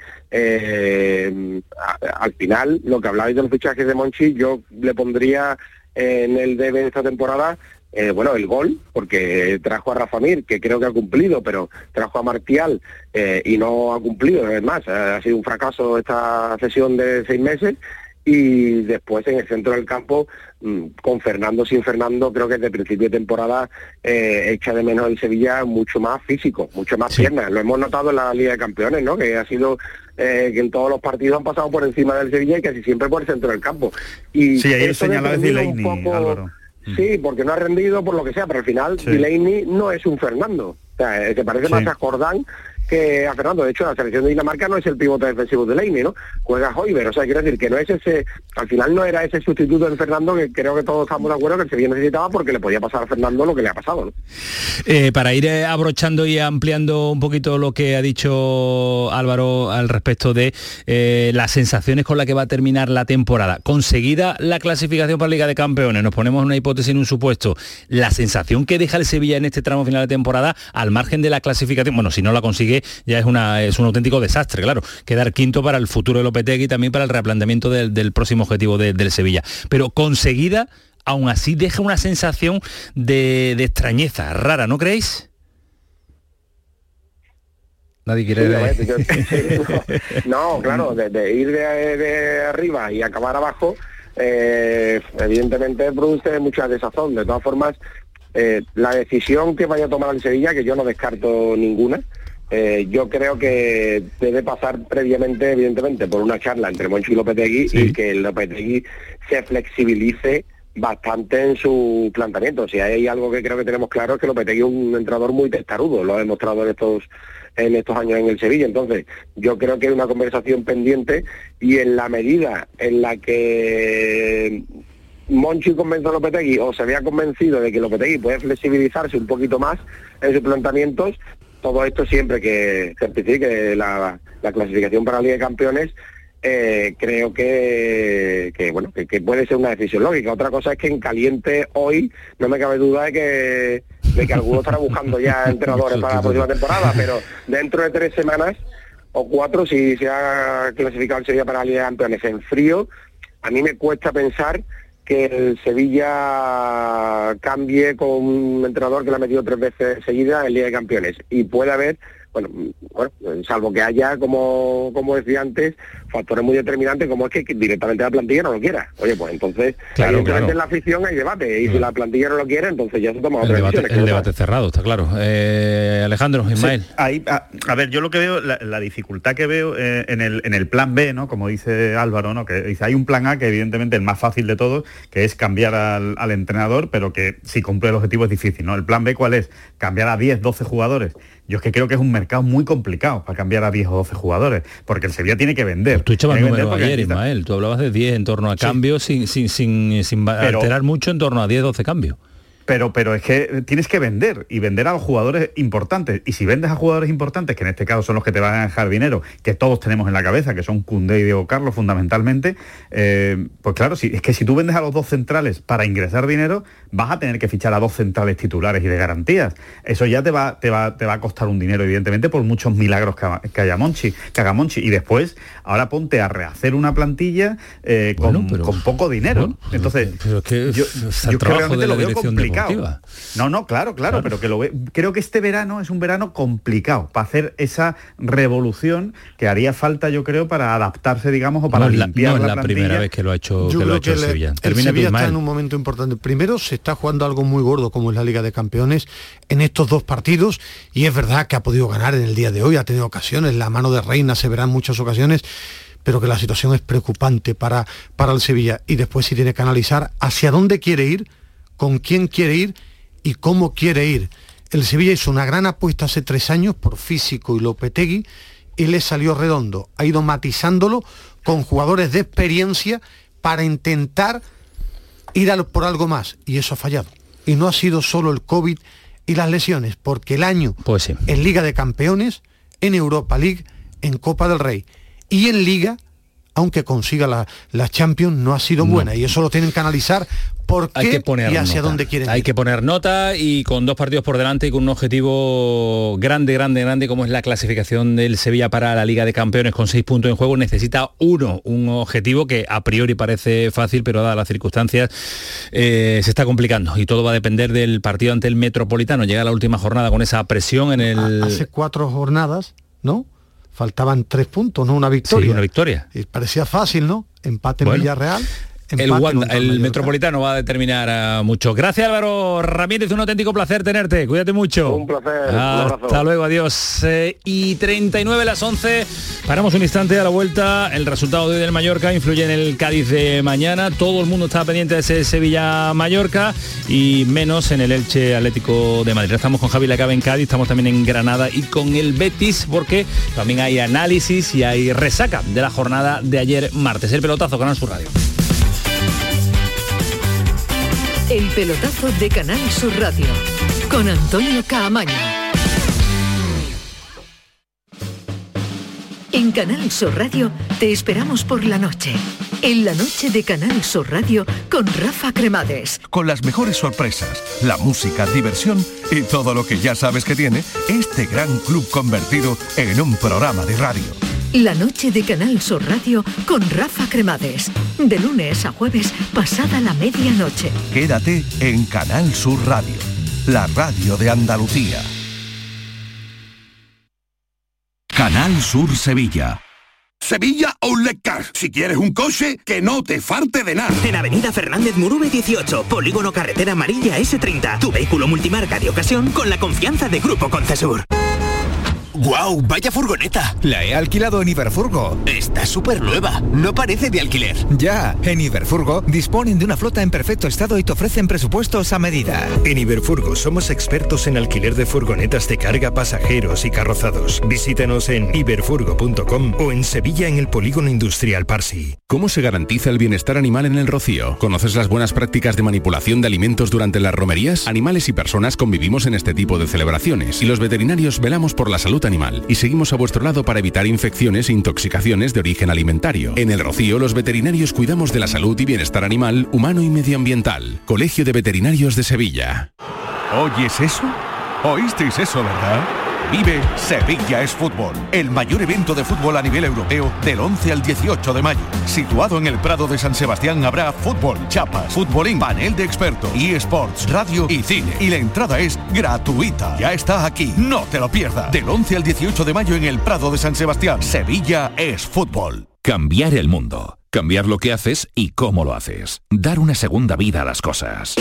al final lo que hablabais de los fichajes de Monchi, yo le pondría en el debe de esta temporada, eh, bueno, el gol, porque trajo a Rafa Mir, que creo que ha cumplido, pero trajo a Martial eh, y no ha cumplido, es más, ha sido un fracaso esta sesión de seis meses, y después en el centro del campo, mm, con Fernando, sin Fernando, creo que desde principio de temporada eh, echa de menos el Sevilla mucho más físico, mucho más piernas. Lo hemos notado en la Liga de Campeones, ¿no? Que ha sido que en todos los partidos han pasado por encima del Sevilla y casi siempre por el centro del campo. Y sí, ahí señalaba Delaney, Álvaro. Sí, porque no ha rendido por lo que sea, pero al final Delaney no es un Fernando. O sea, se parece más a Jordán a Fernando. De hecho, la selección de Dinamarca no es el pivote defensivo de Leine, ¿no? Juega Hoiber, o sea, quiero decir que no es ese, al final no era ese sustituto de Fernando que creo que todos estamos de acuerdo que el Sevilla necesitaba porque le podía pasar a Fernando lo que le ha pasado. Eh, para ir eh, abrochando y ampliando un poquito lo que ha dicho Álvaro al respecto de eh, las sensaciones con las que va a terminar la temporada. Conseguida la clasificación para Liga de Campeones, nos ponemos una hipótesis en un supuesto, la sensación que deja el Sevilla en este tramo final de temporada, al margen de la clasificación, bueno, si no la consigue, ya es, una, es un auténtico desastre, claro. Quedar quinto para el futuro del Lopetegui y también para el replanteamiento del, próximo objetivo del Sevilla. Pero conseguida, aún así deja una sensación de, extrañeza rara, ¿no creéis? Nadie quiere... no, claro, de, ir de, arriba y acabar abajo, eh, evidentemente produce mucha desazón. De todas formas, eh, la decisión que vaya a tomar el Sevilla, que yo no descarto ninguna, eh, yo creo que debe pasar previamente, evidentemente, por una charla entre Monchi y Lopetegui y que Lopetegui se flexibilice bastante en su planteamiento. Si hay algo que creo que tenemos claro es que Lopetegui es un entrenador muy testarudo, lo ha demostrado en estos en estos años en el Sevilla. Entonces, yo creo que hay una conversación pendiente y en la medida en la que Monchi convence a Lopetegui o se había convencido de que Lopetegui puede flexibilizarse un poquito más en sus planteamientos, todo esto siempre que certifique la, clasificación para la Liga de Campeones, eh, creo que, bueno que, puede ser una decisión lógica. Otra cosa es que en caliente hoy no me cabe duda de que, de que alguno estará buscando ya entrenadores para la próxima temporada, pero dentro de tres semanas o cuatro, si se ha clasificado el Sevilla para la Liga de Campeones en frío, a mí me cuesta pensar que el Sevilla cambie con un entrenador que le ha metido tres veces seguida en Liga de Campeones. Y puede haber bueno, bueno, salvo que haya, como, como decía antes, factores muy determinantes como es que directamente la plantilla no lo quiera. Oye, pues entonces, claro, en la afición hay debate, y si la plantilla no lo quiere, entonces ya se toma otra El debate, el debate cerrado, está claro. Eh, Alejandro, Ismael. a, ver, yo lo que veo, la, dificultad que veo eh, en, el, en el plan B, ¿no? Como dice Álvaro, ¿no? Que dice, hay un plan A que evidentemente el más fácil de todos, que es cambiar al, al entrenador, pero que si cumple el objetivo es difícil, ¿no? El plan B, ¿cuál es? Cambiar a 10, 12 jugadores yo es que creo que es un mercado muy complicado para cambiar a 10 o 12 jugadores, porque el Sevilla tiene que vender. Tú echabas número ayer, Ismael, tú hablabas de 10 en torno a cambios sin, sin, sin, sin alterar mucho en torno a 10, 12 cambios. Pero, pero es que tienes que vender y vender a los jugadores importantes. Y si vendes a jugadores importantes, que en este caso son los que te van a dejar dinero, que todos tenemos en la cabeza, que son Cundé y Diego Carlos fundamentalmente, eh, pues claro, si, es que si tú vendes a los dos centrales para ingresar dinero, vas a tener que fichar a dos centrales titulares y de garantías. Eso ya te va, te va, te va a costar un dinero, evidentemente, por muchos milagros que, haya Monchi, que haga Monchi. Y después, ahora ponte a rehacer una plantilla eh, con, poco dinero. Entonces, yo, yo realmente lo veo complicado. No, no, claro, claro, pero que lo ve, creo que este verano es un verano complicado para hacer esa revolución que haría falta, yo creo, para adaptarse, digamos, o para limpiar no la, la primera vez que lo ha hecho, que lo ha hecho el Sevilla. El Sevilla está en un momento importante. Primero se está jugando algo muy gordo como es la Liga de Campeones en estos dos partidos y es verdad que ha podido ganar en el día de hoy, ha tenido ocasiones, la mano de Reina se verá en muchas ocasiones, pero que la situación es preocupante para, para el Sevilla. Y después si tiene que analizar hacia dónde quiere ir, con quién quiere ir y cómo quiere ir. El Sevilla hizo una gran apuesta hace tres años por Físico y Lopetegui y le salió redondo. Ha ido matizándolo con jugadores de experiencia para intentar ir por algo más y eso ha fallado. Y no ha sido solo el COVID y las lesiones, porque el año pues en Liga de Campeones, en Europa League, en Copa del Rey y en Liga aunque consiga la, la Champions, no ha sido buena. Y eso lo tienen que analizar por qué hay que poner y hacia nota. dónde quieren Hay ir. que poner nota y con dos partidos por delante y con un objetivo grande, grande, grande, como es la clasificación del Sevilla para la Liga de Campeones con seis puntos en juego, necesita uno, un objetivo que a priori parece fácil, pero dadas las circunstancias eh, se está complicando y todo va a depender del partido ante el Metropolitano. Llega la última jornada con esa presión en el... Hace cuatro jornadas, ¿no? Faltaban tres puntos, no una victoria. Sí, una victoria. Y parecía fácil, ¿no? Empate en Villarreal. El, Wanda, el Metropolitano va a determinar uh, mucho. Gracias Álvaro Ramírez, un auténtico placer tenerte. Cuídate mucho. Un placer. Hasta un luego, adiós. Eh, y 39 las 11. Paramos un instante a la vuelta. El resultado de hoy del Mallorca influye en el Cádiz de mañana. Todo el mundo está pendiente de ese Sevilla-Mallorca y menos en el Elche Atlético de Madrid. Estamos con Javi Lacabe en Cádiz, estamos también en Granada y con el Betis porque también hay análisis y hay resaca de la jornada de ayer martes. El pelotazo, Canal Sur Radio. El pelotazo de Canal Sur Radio con Antonio Caamaño. En Canal Sur Radio te esperamos por la noche. En la noche de Canal Sur Radio con Rafa Cremades. Con las mejores sorpresas, la música, diversión y todo lo que ya sabes que tiene este gran club convertido en un programa de radio. La noche de Canal Sur Radio con Rafa Cremades. De lunes a jueves, pasada la medianoche. Quédate en Canal Sur Radio, la radio de Andalucía. Canal Sur Sevilla. Sevilla Outlet Cars. Si quieres un coche, que no te falte de nada. En Avenida Fernández Murube 18, Polígono Carretera Amarilla S30. Tu vehículo multimarca de ocasión con la confianza de Grupo Concesur. ¡Guau! Wow, ¡Vaya furgoneta! La he alquilado en Iberfurgo. Está súper nueva. No parece de alquiler. Ya, en Iberfurgo disponen de una flota en perfecto estado y te ofrecen presupuestos a medida. En Iberfurgo somos expertos en alquiler de furgonetas de carga, pasajeros y carrozados. Visítanos en iberfurgo.com o en Sevilla en el Polígono Industrial Parsi. ¿Cómo se garantiza el bienestar animal en el rocío? ¿Conoces las buenas prácticas de manipulación de alimentos durante las romerías? Animales y personas convivimos en este tipo de celebraciones y los veterinarios velamos por la salud animal y seguimos a vuestro lado para evitar infecciones e intoxicaciones de origen alimentario. En el Rocío, los veterinarios cuidamos de la salud y bienestar animal, humano y medioambiental. Colegio de Veterinarios de Sevilla. ¿Oyes eso? ¿Oísteis eso, verdad? Vive Sevilla es Fútbol, el mayor evento de fútbol a nivel europeo del 11 al 18 de mayo. Situado en el Prado de San Sebastián habrá fútbol, chapas, futbolín, panel de expertos, eSports, radio y cine. Y la entrada es gratuita. Ya está aquí, no te lo pierdas. Del 11 al 18 de mayo en el Prado de San Sebastián. Sevilla es Fútbol. Cambiar el mundo. Cambiar lo que haces y cómo lo haces. Dar una segunda vida a las cosas.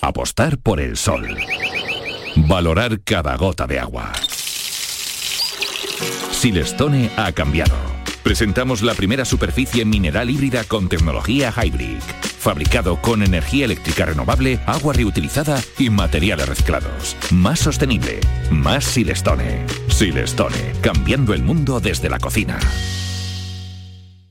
Apostar por el sol. Valorar cada gota de agua. Silestone ha cambiado. Presentamos la primera superficie mineral híbrida con tecnología Hybrid. Fabricado con energía eléctrica renovable, agua reutilizada y materiales reciclados. Más sostenible. Más Silestone. Silestone. Cambiando el mundo desde la cocina.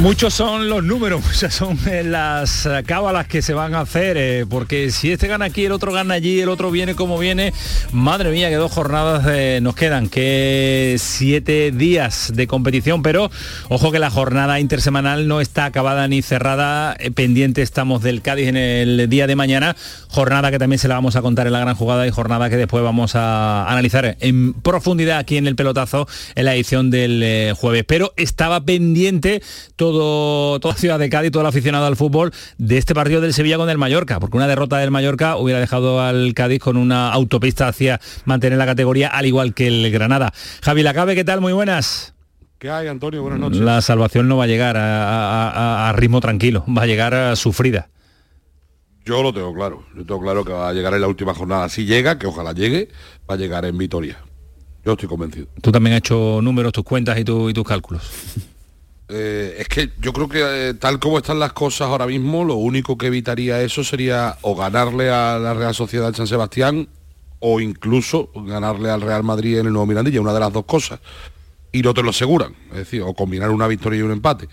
Muchos son los números, muchas son eh, las eh, cábalas que se van a hacer, eh, porque si este gana aquí, el otro gana allí, el otro viene como viene, madre mía, que dos jornadas nos quedan, que siete días de competición, pero ojo que la jornada intersemanal no está acabada ni cerrada, pendiente estamos del Cádiz en el día de mañana, jornada que también se la vamos a contar en la gran jugada y jornada que después vamos a analizar en profundidad aquí en el pelotazo en la edición del jueves, pero estaba pendiente toda la ciudad de Cádiz, todo el aficionado al fútbol, de este partido del Sevilla con el Mallorca, porque una derrota del Mallorca hubiera dejado al Cádiz con una autopista hacia mantener la categoría, al igual que el Granada. Javi Lacabe, ¿qué tal? Muy buenas. ¿Qué hay, Antonio? Buenas noches. La salvación no va a llegar a, ritmo tranquilo, va a llegar a sufrida. Yo lo tengo claro, yo tengo claro que va a llegar en la última jornada. Si llega, que ojalá llegue, va a llegar en Vitoria. Yo estoy convencido. Tú también has hecho números, tus cuentas y, y tus cálculos. Eh, es que yo creo que eh, tal como están las cosas ahora mismo, lo único que evitaría eso sería o ganarle a la Real Sociedad de San Sebastián o incluso ganarle al Real Madrid en el Nuevo Mirandilla, una de las dos cosas. Y no te lo aseguran, es decir, o combinar una victoria y un empate.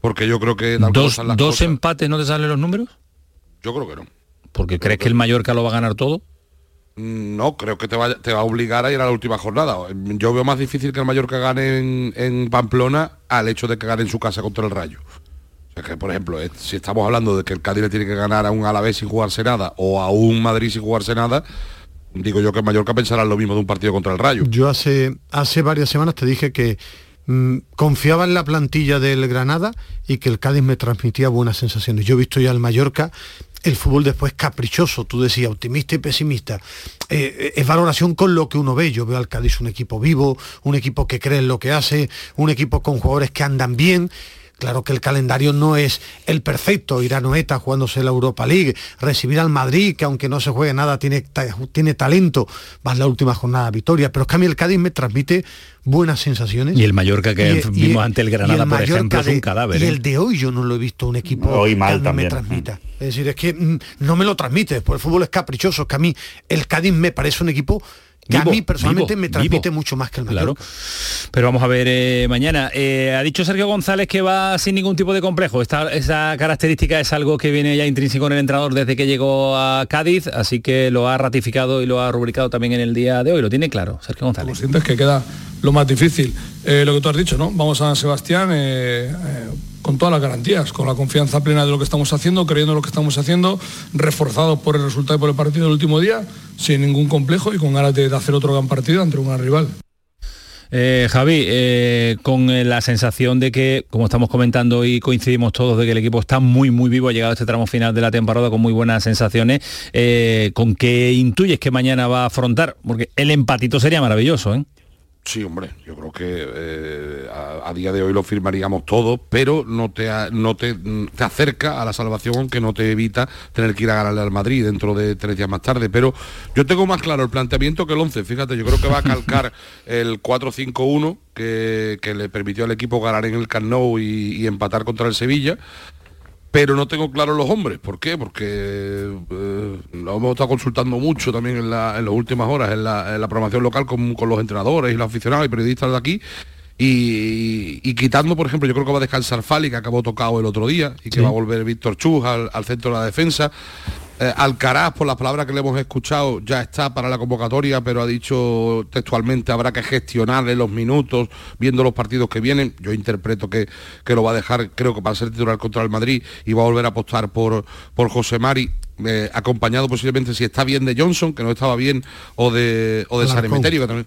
Porque yo creo que... ¿Dos, ¿dos empates no te salen los números? Yo creo que no. ¿Porque crees que el Mallorca lo va a ganar todo? No, creo que te va, a obligar a ir a la última jornada. Yo veo más difícil que el Mallorca gane en, Pamplona al hecho de que gane en su casa contra el Rayo. O sea que, por ejemplo, si estamos hablando de que el Cádiz le tiene que ganar a un Alavés sin jugarse nada o a un Madrid sin jugarse nada, digo yo que el Mallorca pensará lo mismo de un partido contra el Rayo. Yo hace, hace varias semanas te dije que mm, confiaba en la plantilla del Granada y que el Cádiz me transmitía buenas sensaciones. Yo he visto ya al Mallorca el fútbol después caprichoso, tú decías, optimista y pesimista. Eh, es valoración con lo que uno ve. Yo veo al Cádiz un equipo vivo, un equipo que cree en lo que hace, un equipo con jugadores que andan bien Claro que el calendario no es el perfecto, ir a Noeta jugándose la Europa League, recibir al Madrid, que aunque no se juegue nada, tiene, tiene talento, más la última jornada victoria, pero es que a mí el Cádiz me transmite buenas sensaciones. Y el Mallorca que vimos ante el Granada, por ejemplo, es un cadáver. Y el ¿eh? de hoy yo no lo he visto un equipo hoy mal que me transmita. Es decir, es que mm, no me lo transmite, pues el fútbol es caprichoso, es que a mí el Cádiz me parece un equipo que a mí personalmente me transmite mucho más que el Mallorca. Claro. Pero vamos a ver eh, mañana. Eh, ha dicho Sergio González que va sin ningún tipo de complejo. Esta, esa característica es algo que viene ya intrínseco en el entrenador desde que llegó a Cádiz, así que lo ha ratificado y lo ha rubricado también en el día de hoy. Lo tiene claro, Sergio González. Lo sientes que queda lo más difícil. Eh, lo que tú has dicho, ¿no? Vamos a Sebastián con todas las garantías, con la confianza plena de lo que estamos haciendo, creyendo en lo que estamos haciendo, reforzados por el resultado y por el partido del último día, sin ningún complejo y con ganas de, hacer otro gran partido ante un gran rival. Eh, Javi, eh, con eh, la sensación de que, como estamos comentando y coincidimos todos, de que el equipo está muy, muy vivo, ha llegado a este tramo final de la temporada con muy buenas sensaciones, ¿con qué intuyes que mañana va a afrontar? Porque el empatito sería maravilloso, ¿eh? Sí, hombre, yo creo que eh, a, día de hoy lo firmaríamos todo, pero no te, no te, te, acerca a la salvación, aunque no te evita tener que ir a ganarle al Madrid dentro de tres días más tarde. Pero yo tengo más claro el planteamiento que el 11. Fíjate, yo creo que va a calcar el 4-5-1 que, que, le permitió al equipo ganar en el Camp y empatar contra el Sevilla pero no tengo claro los hombres. ¿Por qué? Porque eh, lo hemos estado consultando mucho también en, las últimas horas en la, programación local con, los entrenadores y los aficionados y periodistas de aquí. Y, quitando, por ejemplo, yo creo que va a descansar Fali, que acabó tocado el otro día, y que va a volver Víctor Chus al, al, centro de la defensa. Eh, Alcaraz, por las palabras que le hemos escuchado, ya está para la convocatoria, pero ha dicho textualmente habrá que gestionarle los minutos, viendo los partidos que vienen. Yo interpreto que, que lo va a dejar, creo que va a ser titular contra el Madrid y va a volver a apostar por, por José Mari. Eh, acompañado posiblemente si está bien de Johnson, que no estaba bien, o de, o de Sanemeterio, que también.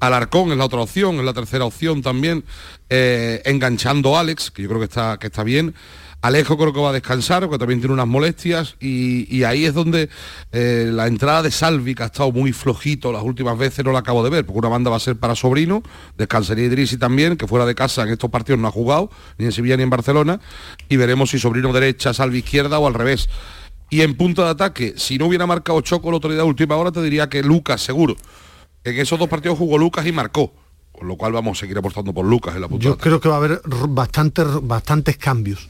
Alarcón es la otra opción, es la tercera opción también, eh, enganchando a Alex, que yo creo que está, que está bien. Alejo creo que va a descansar, porque también tiene unas molestias, y, ahí es donde eh, la entrada de Salvi, que ha estado muy flojito las últimas veces, no la acabo de ver, porque una banda va a ser para Sobrino, descansaría Idrisi también, que fuera de casa en estos partidos no ha jugado, ni en Sevilla ni en Barcelona, y veremos si Sobrino derecha, Salvi izquierda o al revés. Y en punto de ataque, si no hubiera marcado Choco la autoridad última hora, te diría que Lucas, seguro. En esos dos partidos jugó Lucas y marcó. Con lo cual vamos a seguir apostando por Lucas en la punta Yo creo que va a haber bastantes, bastantes cambios.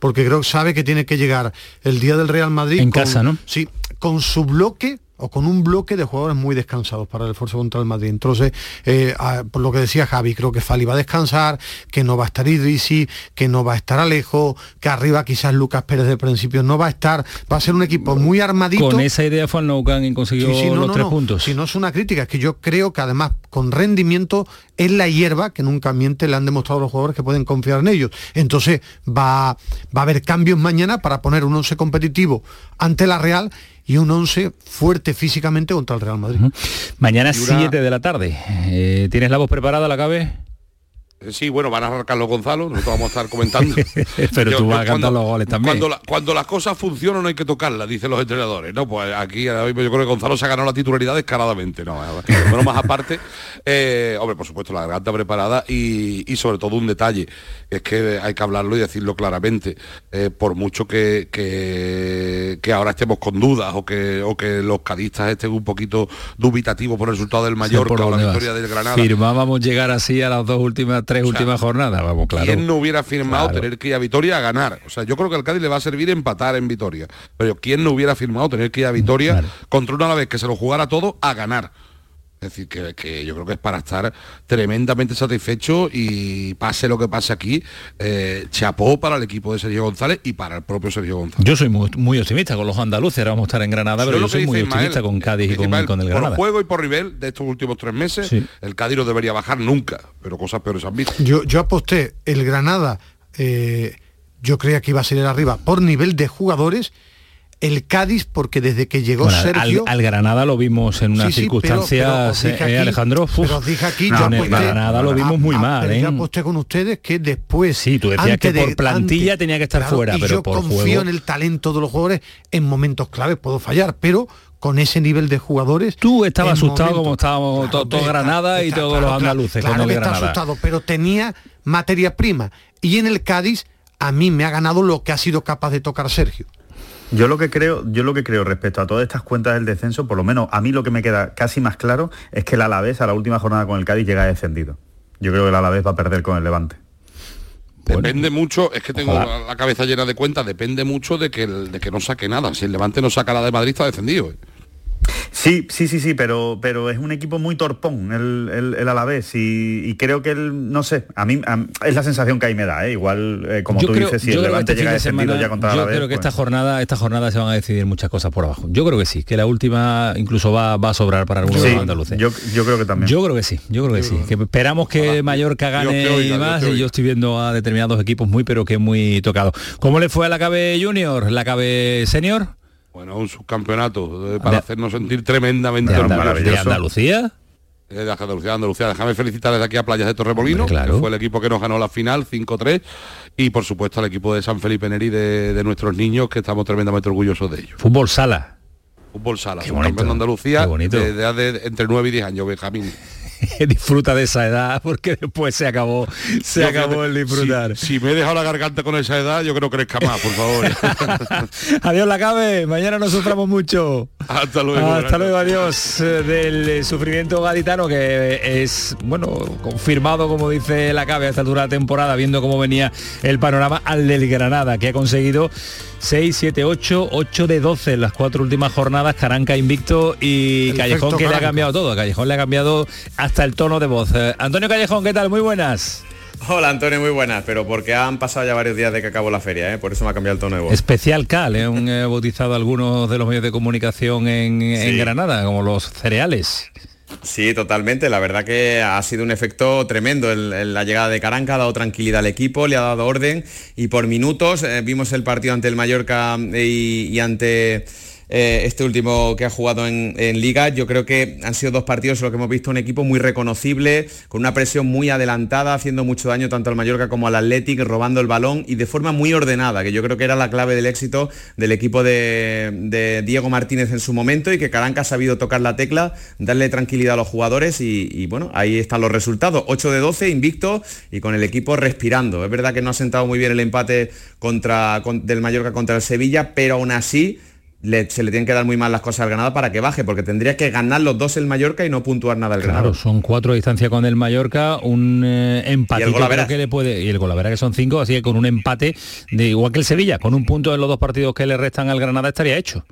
Porque creo que sabe que tiene que llegar el día del Real Madrid. En casa, ¿no? Sí, con su bloque o con un bloque de jugadores muy descansados para el esfuerzo contra el Madrid. Entonces, eh, por lo que decía Javi, creo que Fali va a descansar, que no va a estar Idrisi, que no va a estar Alejo, que arriba quizás Lucas Pérez de principio no va a estar, va a ser un equipo muy armadito. Con esa idea fue el Noucan y consiguió los tres puntos. Si no es una crítica, es que yo creo que además con rendimiento es la hierba que nunca miente le han demostrado los jugadores que pueden confiar en ellos. Entonces va, va a haber cambios mañana para poner un once competitivo ante la Real y un 11 fuerte físicamente contra el Real Madrid. Mañana 7 de la tarde. Eh, ¿Tienes la voz preparada, la cabe? Eh, sí, bueno, van a arrancar los Gonzalo, nosotros vamos a estar comentando. Pero tú vas a cantar los goles también. Cuando, las cosas funcionan no hay que tocarlas, dicen los entrenadores. No, pues aquí yo creo que Gonzalo se ha ganado la titularidad descaradamente. No, bueno, más aparte, eh, hombre, por supuesto, la garganta preparada y, sobre todo un detalle, es que hay que hablarlo y decirlo claramente. Eh, por mucho que, que, ahora estemos con dudas o que, o que los cadistas estén un poquito dubitativos por el resultado del Mallorca o la victoria del Granada. Firmábamos llegar así a las dos últimas tres últimas jornadas, vamos, claro. ¿Quién no hubiera firmado tener que ir a Vitoria a ganar? O sea, yo creo que al Cádiz le va a servir empatar en Vitoria. Pero ¿quién no hubiera firmado tener que ir a Vitoria contra una vez que se lo jugara todo a ganar? Es decir, que, yo creo que es para estar tremendamente satisfecho y pase lo que pase aquí, eh, chapó para el equipo de Sergio González y para el propio Sergio González. Yo soy muy, optimista con los andaluces, ahora vamos a estar en Granada, pero yo soy muy optimista con Cádiz y con, el Granada. Por juego y por nivel de estos últimos tres meses, el Cádiz no debería bajar nunca, pero cosas peores han visto. Yo, yo aposté el Granada, eh, yo creía que iba a ser arriba por nivel de jugadores el Cádiz porque desde que llegó Sergio al, Granada lo vimos en unas circunstancias eh, Alejandro pero dije aquí yo en Granada lo vimos muy mal ¿eh? yo aposté con ustedes que después sí tú decías que por plantilla tenía que estar fuera pero yo confío en el talento de los jugadores en momentos claves puedo fallar pero con ese nivel de jugadores. Tú estabas asustado como estábamos todo, Granada y todos los andaluces con el Granada. asustado, pero tenía materia prima. Y en el Cádiz a mí me ha ganado lo que ha sido capaz de tocar Sergio. Yo lo que creo, yo lo que creo respecto a todas estas cuentas del descenso, por lo menos a mí lo que me queda casi más claro es que el Alavés a la última jornada con el Cádiz llega descendido. Yo creo que el Alavés va a perder con el Levante. Depende mucho, es que tengo la cabeza llena de cuentas, depende mucho de que, de que no saque nada. Si el Levante no saca la de Madrid está descendido. ¿eh? Sí, sí, sí, sí, pero, pero es un equipo muy torpón el, el, Alavés y, creo que él, no sé, a mí es la sensación que ahí me da, ¿eh? igual eh, como tú dices, si el Levante este llega descendido ya contra Yo Alavés, creo que esta pues- jornada, esta jornada se van a decidir muchas cosas por abajo. Yo creo que sí, que la última incluso va, va a sobrar para algunos sí, de los andaluces. Yo, yo, creo que también. Yo creo que sí, yo creo que sí. Que esperamos que Mallorca gane más y yo estoy viendo a determinados equipos muy pero que muy tocados. ¿Cómo le fue a la Cabe Junior, la Cabe Senior? Bueno, un subcampeonato eh, para hacernos sentir tremendamente ¿De, ¿De Andalucía? Eh, de Andalucía, Andalucía. Déjame felicitar desde aquí a Playas de Torremolino, que fue el equipo que nos ganó la final 5-3 y por supuesto al equipo de San Felipe Neri de, nuestros niños que estamos tremendamente orgullosos de ellos. Fútbol sala. Fútbol sala, campeón de Andalucía de, entre 9 y 10 años, Benjamín. disfruta de esa edad porque después se acabó se acabó el disfrutar. Si, me he dejado la garganta con esa edad, yo creo que crezca más, por favor. adiós la cabe, mañana no suframos mucho. Hasta luego. Hasta luego, adiós eh, del eh, sufrimiento gaditano que es, bueno, confirmado como dice la cabe a esta altura de temporada, viendo cómo venía el panorama al del Granada, que ha conseguido 6, 7, 8, 8 de 12 en las cuatro últimas jornadas, Caranca invicto y Callejón que le ha cambiado todo. Callejón le ha cambiado hasta el tono de voz. Eh, Antonio Callejón, ¿qué tal? Muy buenas. Hola Antonio, muy buenas, pero porque han pasado ya varios días de que acabó la feria, ¿eh? por eso me ha cambiado el tono de voz. Especial Cal, ¿eh? han bautizado algunos de los medios de comunicación en, en Granada, como los cereales. Sí, totalmente. La verdad que ha sido un efecto tremendo. la llegada de Caranca ha dado tranquilidad al equipo, le ha dado orden y por minutos eh, vimos el partido ante el Mallorca eh, y, ante eh, este último que ha jugado en, Liga. Yo creo que han sido dos partidos en los que hemos visto un equipo muy reconocible, con una presión muy adelantada, haciendo mucho daño tanto al Mallorca como al Athletic, robando el balón y de forma muy ordenada, que yo creo que era la clave del éxito del equipo de, Diego Martínez en su momento y que Caranca ha sabido tocar la tecla, darle tranquilidad a los jugadores y, bueno, ahí están los resultados. 8 de 12, invicto y con el equipo respirando. Es verdad que no ha sentado muy bien el empate contra, del Mallorca contra el Sevilla, pero aún así se le tienen que dar muy mal las cosas al Granada para que baje, porque tendría que ganar los dos el Mallorca y no puntuar nada el Granada. Claro, son cuatro de distancia con el Mallorca, un eh, empate que le puede, y el Golavera que son cinco, así que con un empate de igual que el Sevilla, con un punto en los dos partidos que le restan al Granada estaría hecho.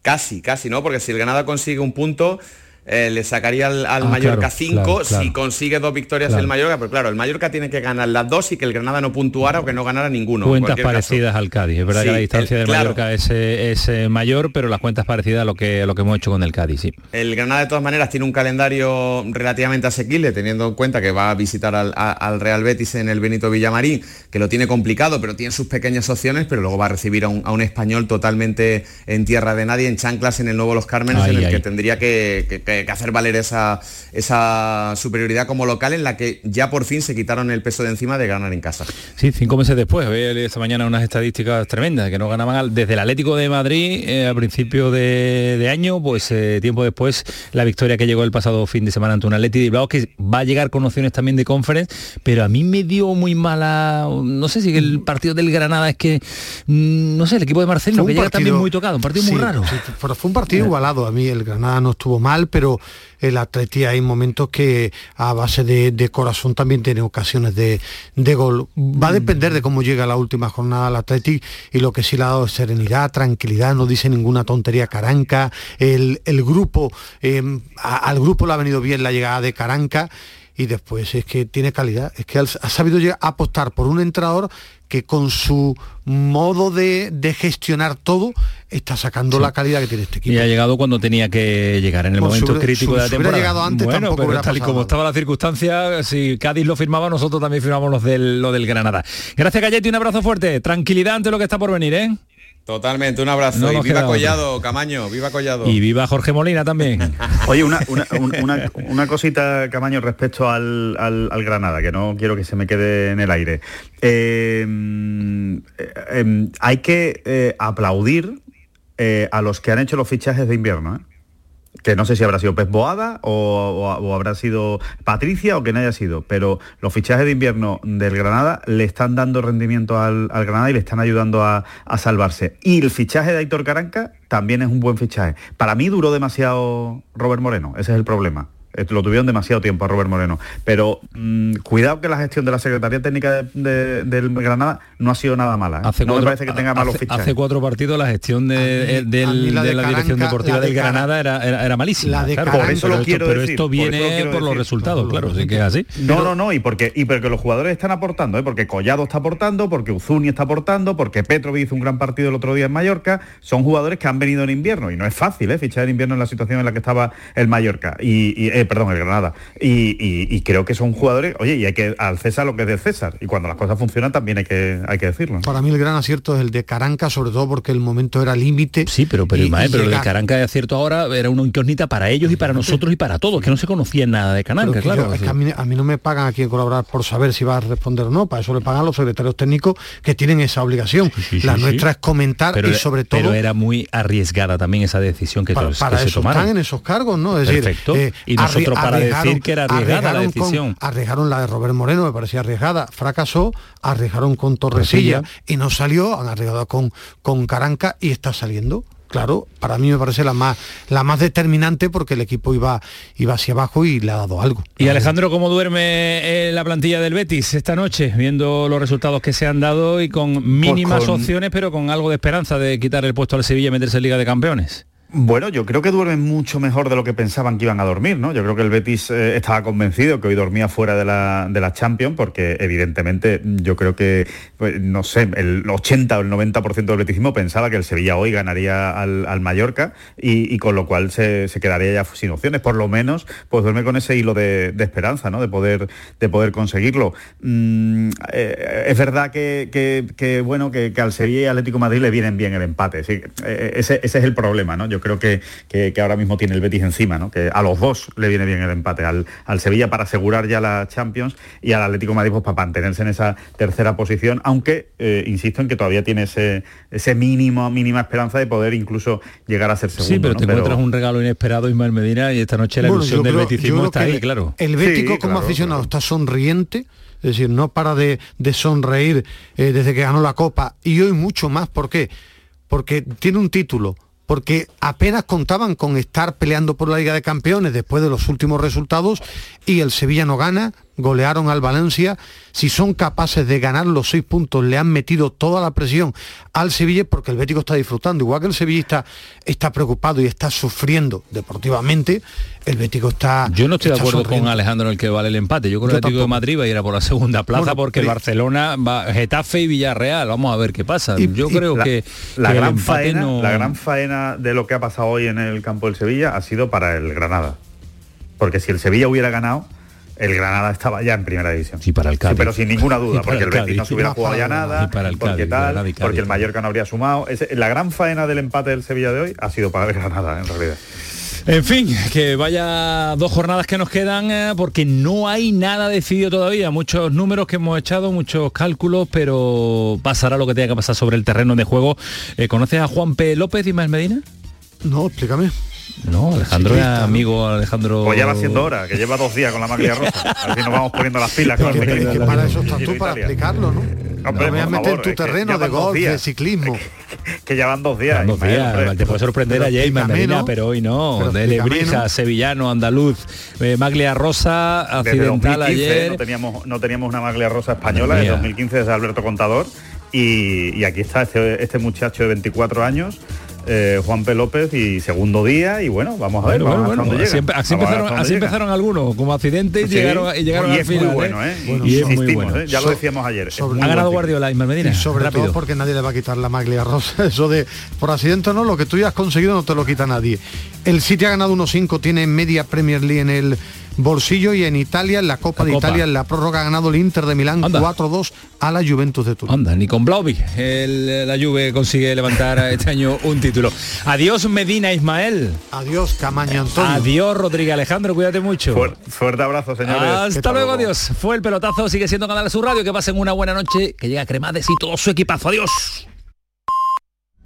Casi, casi, ¿no? Porque si el Granada consigue un punto, eh, le sacaría al, ah, Mallorca 5 si consigue dos victorias el Mallorca, pero claro, el Mallorca tiene que ganar las dos y que el Granada no puntuara o que no ganara ninguno. Cuentas parecidas al Cádiz, es verdad que la distancia del Mallorca es, eh, mayor, pero las cuentas parecidas a lo que, lo que hemos hecho con el Cádiz, sí. El Granada de todas maneras tiene un calendario relativamente asequible, teniendo en cuenta que va a visitar al, Real Betis en el Benito Villamarín, que lo tiene complicado, pero tiene sus pequeñas opciones, pero luego va a recibir a un, español totalmente en tierra de nadie, en chanclas en el Nuevo Los Cármenes, en el que tendría que que, hacer valer esa, esa superioridad como local en la que ya por fin se quitaron el peso de encima de ganar en casa. Sí, cinco meses después, hoy esta mañana unas estadísticas tremendas, que no ganaban desde el Atlético de Madrid eh, a principio de, año, pues eh, tiempo después la victoria que llegó el pasado fin de semana ante un Atlético de Bilbao, que va a llegar con opciones también de conference, pero a mí me dio muy mala, no sé si el partido del Granada es que, mm, no sé, el equipo de Marcelo, que llega también muy tocado, un partido muy raro. fue un partido eh. igualado, a mí el Granada no estuvo mal, pero el Atleti hay momentos que a base de, corazón también tiene ocasiones de, gol. Va a depender de cómo llega la última jornada al Atleti y lo que sí le ha dado es serenidad, tranquilidad, no dice ninguna tontería Caranca. El, grupo, em, al grupo le ha venido bien la llegada de Caranca y después es que tiene calidad, es que ha sabido apostar por un entrenador que con su modo de, gestionar todo está sacando la calidad que tiene este equipo. Y ha llegado cuando tenía que llegar, en el pues momento crítico de la temporada. llegado antes bueno, pero tal y como estaba la circunstancia, si Cádiz lo firmaba, nosotros también firmamos los del, lo del Granada. Gracias, Galletti, un abrazo fuerte. Tranquilidad ante lo que está por venir, ¿eh? Totalmente, un abrazo. y viva Collado, Camaño, viva Collado. Y viva Jorge Molina también. Oye, una, una, cosita, Camaño, respecto al, Granada, que no quiero que se me quede en el aire. Eh, em, hay que eh, aplaudir eh, a los que han hecho los fichajes de invierno que no sé si habrá sido Pez Boada o, habrá sido Patricia o que no haya sido, pero los fichajes de invierno del Granada le están dando rendimiento al, Granada y le están ayudando a, salvarse. Y el fichaje de Aitor Caranca también es un buen fichaje. Para mí duró demasiado Robert Moreno, ese es el problema. Eh, lo tuvieron demasiado tiempo a Robert Moreno. Pero mm, cuidado que la gestión de la Secretaría Técnica del Granada no ha sido nada mala. ¿eh? no me parece que tenga malos hace, fichajes. Hace cuatro partidos la gestión de, la, dirección deportiva del Granada era, era, malísima. por eso lo quiero pero esto viene por, los resultados, claro, sí que es así. No, no, no, y porque, y porque los jugadores están aportando, ¿eh? porque Collado está aportando, porque Uzuni está aportando, porque Petrovic hizo un gran partido el otro día en Mallorca, son jugadores que han venido en invierno y no es fácil ¿eh? fichar en invierno en la situación en la que estaba el Mallorca. Y, perdón, el Granada. Y, creo que son jugadores, oye, y hay que al César lo que es de César. Y cuando las cosas funcionan también hay que, hay que decirlo. Para mí el gran acierto es el de Caranca, sobre todo porque el momento era límite. Sí, pero, pero, pero el de Caranca de acierto ahora era una incógnita para ellos y para nosotros y para todos, que no se conocía nada de Caranca, claro. a, mí, no me pagan aquí en colaborar por saber si va a responder o no, para eso le pagan los secretarios técnicos que tienen esa obligación. la nuestra es comentar y sobre todo... Pero era muy arriesgada también esa decisión que, para, para eso están en esos cargos, ¿no? Es decir, eh, y nosotros para decir que era arriesgada la decisión. arriesgaron la de Robert Moreno, me parecía arriesgada, fracasó, arriesgaron con Torresilla y no salió, han arriesgado con, con Caranca y está saliendo claro, para mí me parece la más, la más determinante porque el equipo iba, iba hacia abajo y le ha dado algo. Y Alejandro, ¿cómo duerme eh, la plantilla del Betis esta noche, viendo los resultados que se han dado y con mínimas opciones, pero con algo de esperanza de quitar el puesto al Sevilla y meterse en Liga de Campeones? Bueno, yo creo que duermen mucho mejor de lo que pensaban que iban a dormir, ¿no? Yo creo que el Betis eh, estaba convencido que hoy dormía fuera de la, de la Champions, porque evidentemente yo creo que, pues, no sé, el 80 o el 90% del betisismo pensaba que el Sevilla hoy ganaría al, al Mallorca y, con lo cual se, se quedaría ya sin opciones. Por lo menos, pues duerme con ese hilo de, de esperanza, ¿no? De poder, de poder conseguirlo. Mm, eh, es verdad que, que- bueno, que, que al Sevilla y Atlético Madrid le vienen bien el empate. sí. Eh, ese, ese es el problema, ¿no? Creo que, que- que ahora mismo tiene el Betis encima, ¿no? Que a los dos le viene bien el empate. Al, al Sevilla para asegurar ya la Champions y al Atlético de Madrid pues, para mantenerse en esa tercera posición, aunque eh, insisto en que todavía tiene ese, ese mínimo, mínima esperanza de poder incluso llegar a ser segundo. Sí, pero ¿no? te encuentras un regalo inesperado, Ismael Medina, y esta noche la Bueno, ilusión del creo- beticismo está ahí, claro. El Bético como aficionado está sonriente, es decir, no para de, de sonreír eh, desde que ganó la Copa y hoy mucho más. ¿Por qué? Porque tiene un título, porque apenas contaban con estar peleando por la Liga de Campeones después de los últimos resultados y el Sevilla no gana, golearon al Valencia. Si son capaces de ganar los seis puntos, le han metido toda la presión al Sevilla porque el Bético está disfrutando. Igual que el Sevilla está, está preocupado y está sufriendo deportivamente, el Bético está... Yo no estoy de acuerdo sonriendo. con Alejandro en el que vale el empate. Yo creo que el Yo Atlético de. Madrid va a ir a por la segunda plaza Bueno, porque el pero- Barcelona va Getafe y Villarreal. Vamos a ver qué pasa. Yo creo la, que, la que gran faena, no- la gran faena de lo que ha pasado hoy en el campo del Sevilla ha sido para el Granada. Porque si el Sevilla hubiera ganado, el Granada estaba ya en primera división. Sí, para el Cádiz. pero sin ninguna duda, Y porque el el Betis no se hubiera Y jugado ya nada, y para el porque Cádiz, tal, y Cádiz. porque el Mallorca no habría sumado. Ese- la gran faena del empate del Sevilla de hoy ha sido para el Granada, en realidad. En fin, que vaya dos jornadas que nos quedan eh, porque no hay nada decidido todavía. Muchos números que hemos echado, muchos cálculos, pero pasará lo que tenga que pasar sobre el terreno de juego. Eh, ¿Conoces a Juan P. López y Ismael Medina? No, explícame. No, Alejandro amigo Alejandro. Pues ya va siendo hora, que lleva dos días con la maglia rosa. Así nos vamos poniendo las pilas con el Que, que para eso estás tú, para explicarlo, ¿no? Hombre, no voy a por meter favor, en tu es que terreno de golf, de días. ciclismo. Que ya van dos días. Dos Ismael, días, hombre. te puede sorprender Pero a explícame, Medina, ¿no? pero hoy no. Pero de Lebrija, ¿no? sevillano, andaluz, eh, Maglia Rosa, Desde accidental 2015 ayer. no teníamos, no teníamos una maglia rosa española, en mía. 2015 desde Alberto Contador. Y, y aquí está este, este muchacho de 24 años, eh, Juan P. López, y segundo día, y bueno, vamos a ver, Bueno, vamos bueno, bueno, así, Vamos empezaron, así empezaron algunos como accidentes y Sí, llegaron, y llegaron y al es muy final. bueno, ¿eh? y es muy bueno. ¿eh? Ya lo decíamos ayer. muy ha ganado Guardiola, Ismael Medina. Y sobre rápido. todo porque nadie le va a quitar la maglia rosa. Eso de por accidente no, lo que tú ya has conseguido no te lo quita nadie. El City ha ganado 1-5, tiene media Premier League en el bolsillo y en Italia, en la Copa La de Copa. Italia, en la prórroga ha ganado el Inter de Milán 4-2 a la Juventus de Turín. Anda, ni con el- la Juve consigue levantar este año un título. Adiós Medina Ismael. Adiós Camaño Antonio. Adiós Rodríguez Alejandro, cuídate mucho. Fuer- fuerte abrazo, señores. Hasta luego, adiós. Fue el pelotazo, sigue siendo Canal Sur Radio. Que pasen una buena noche, que llega Cremades y todo su equipazo. Adiós.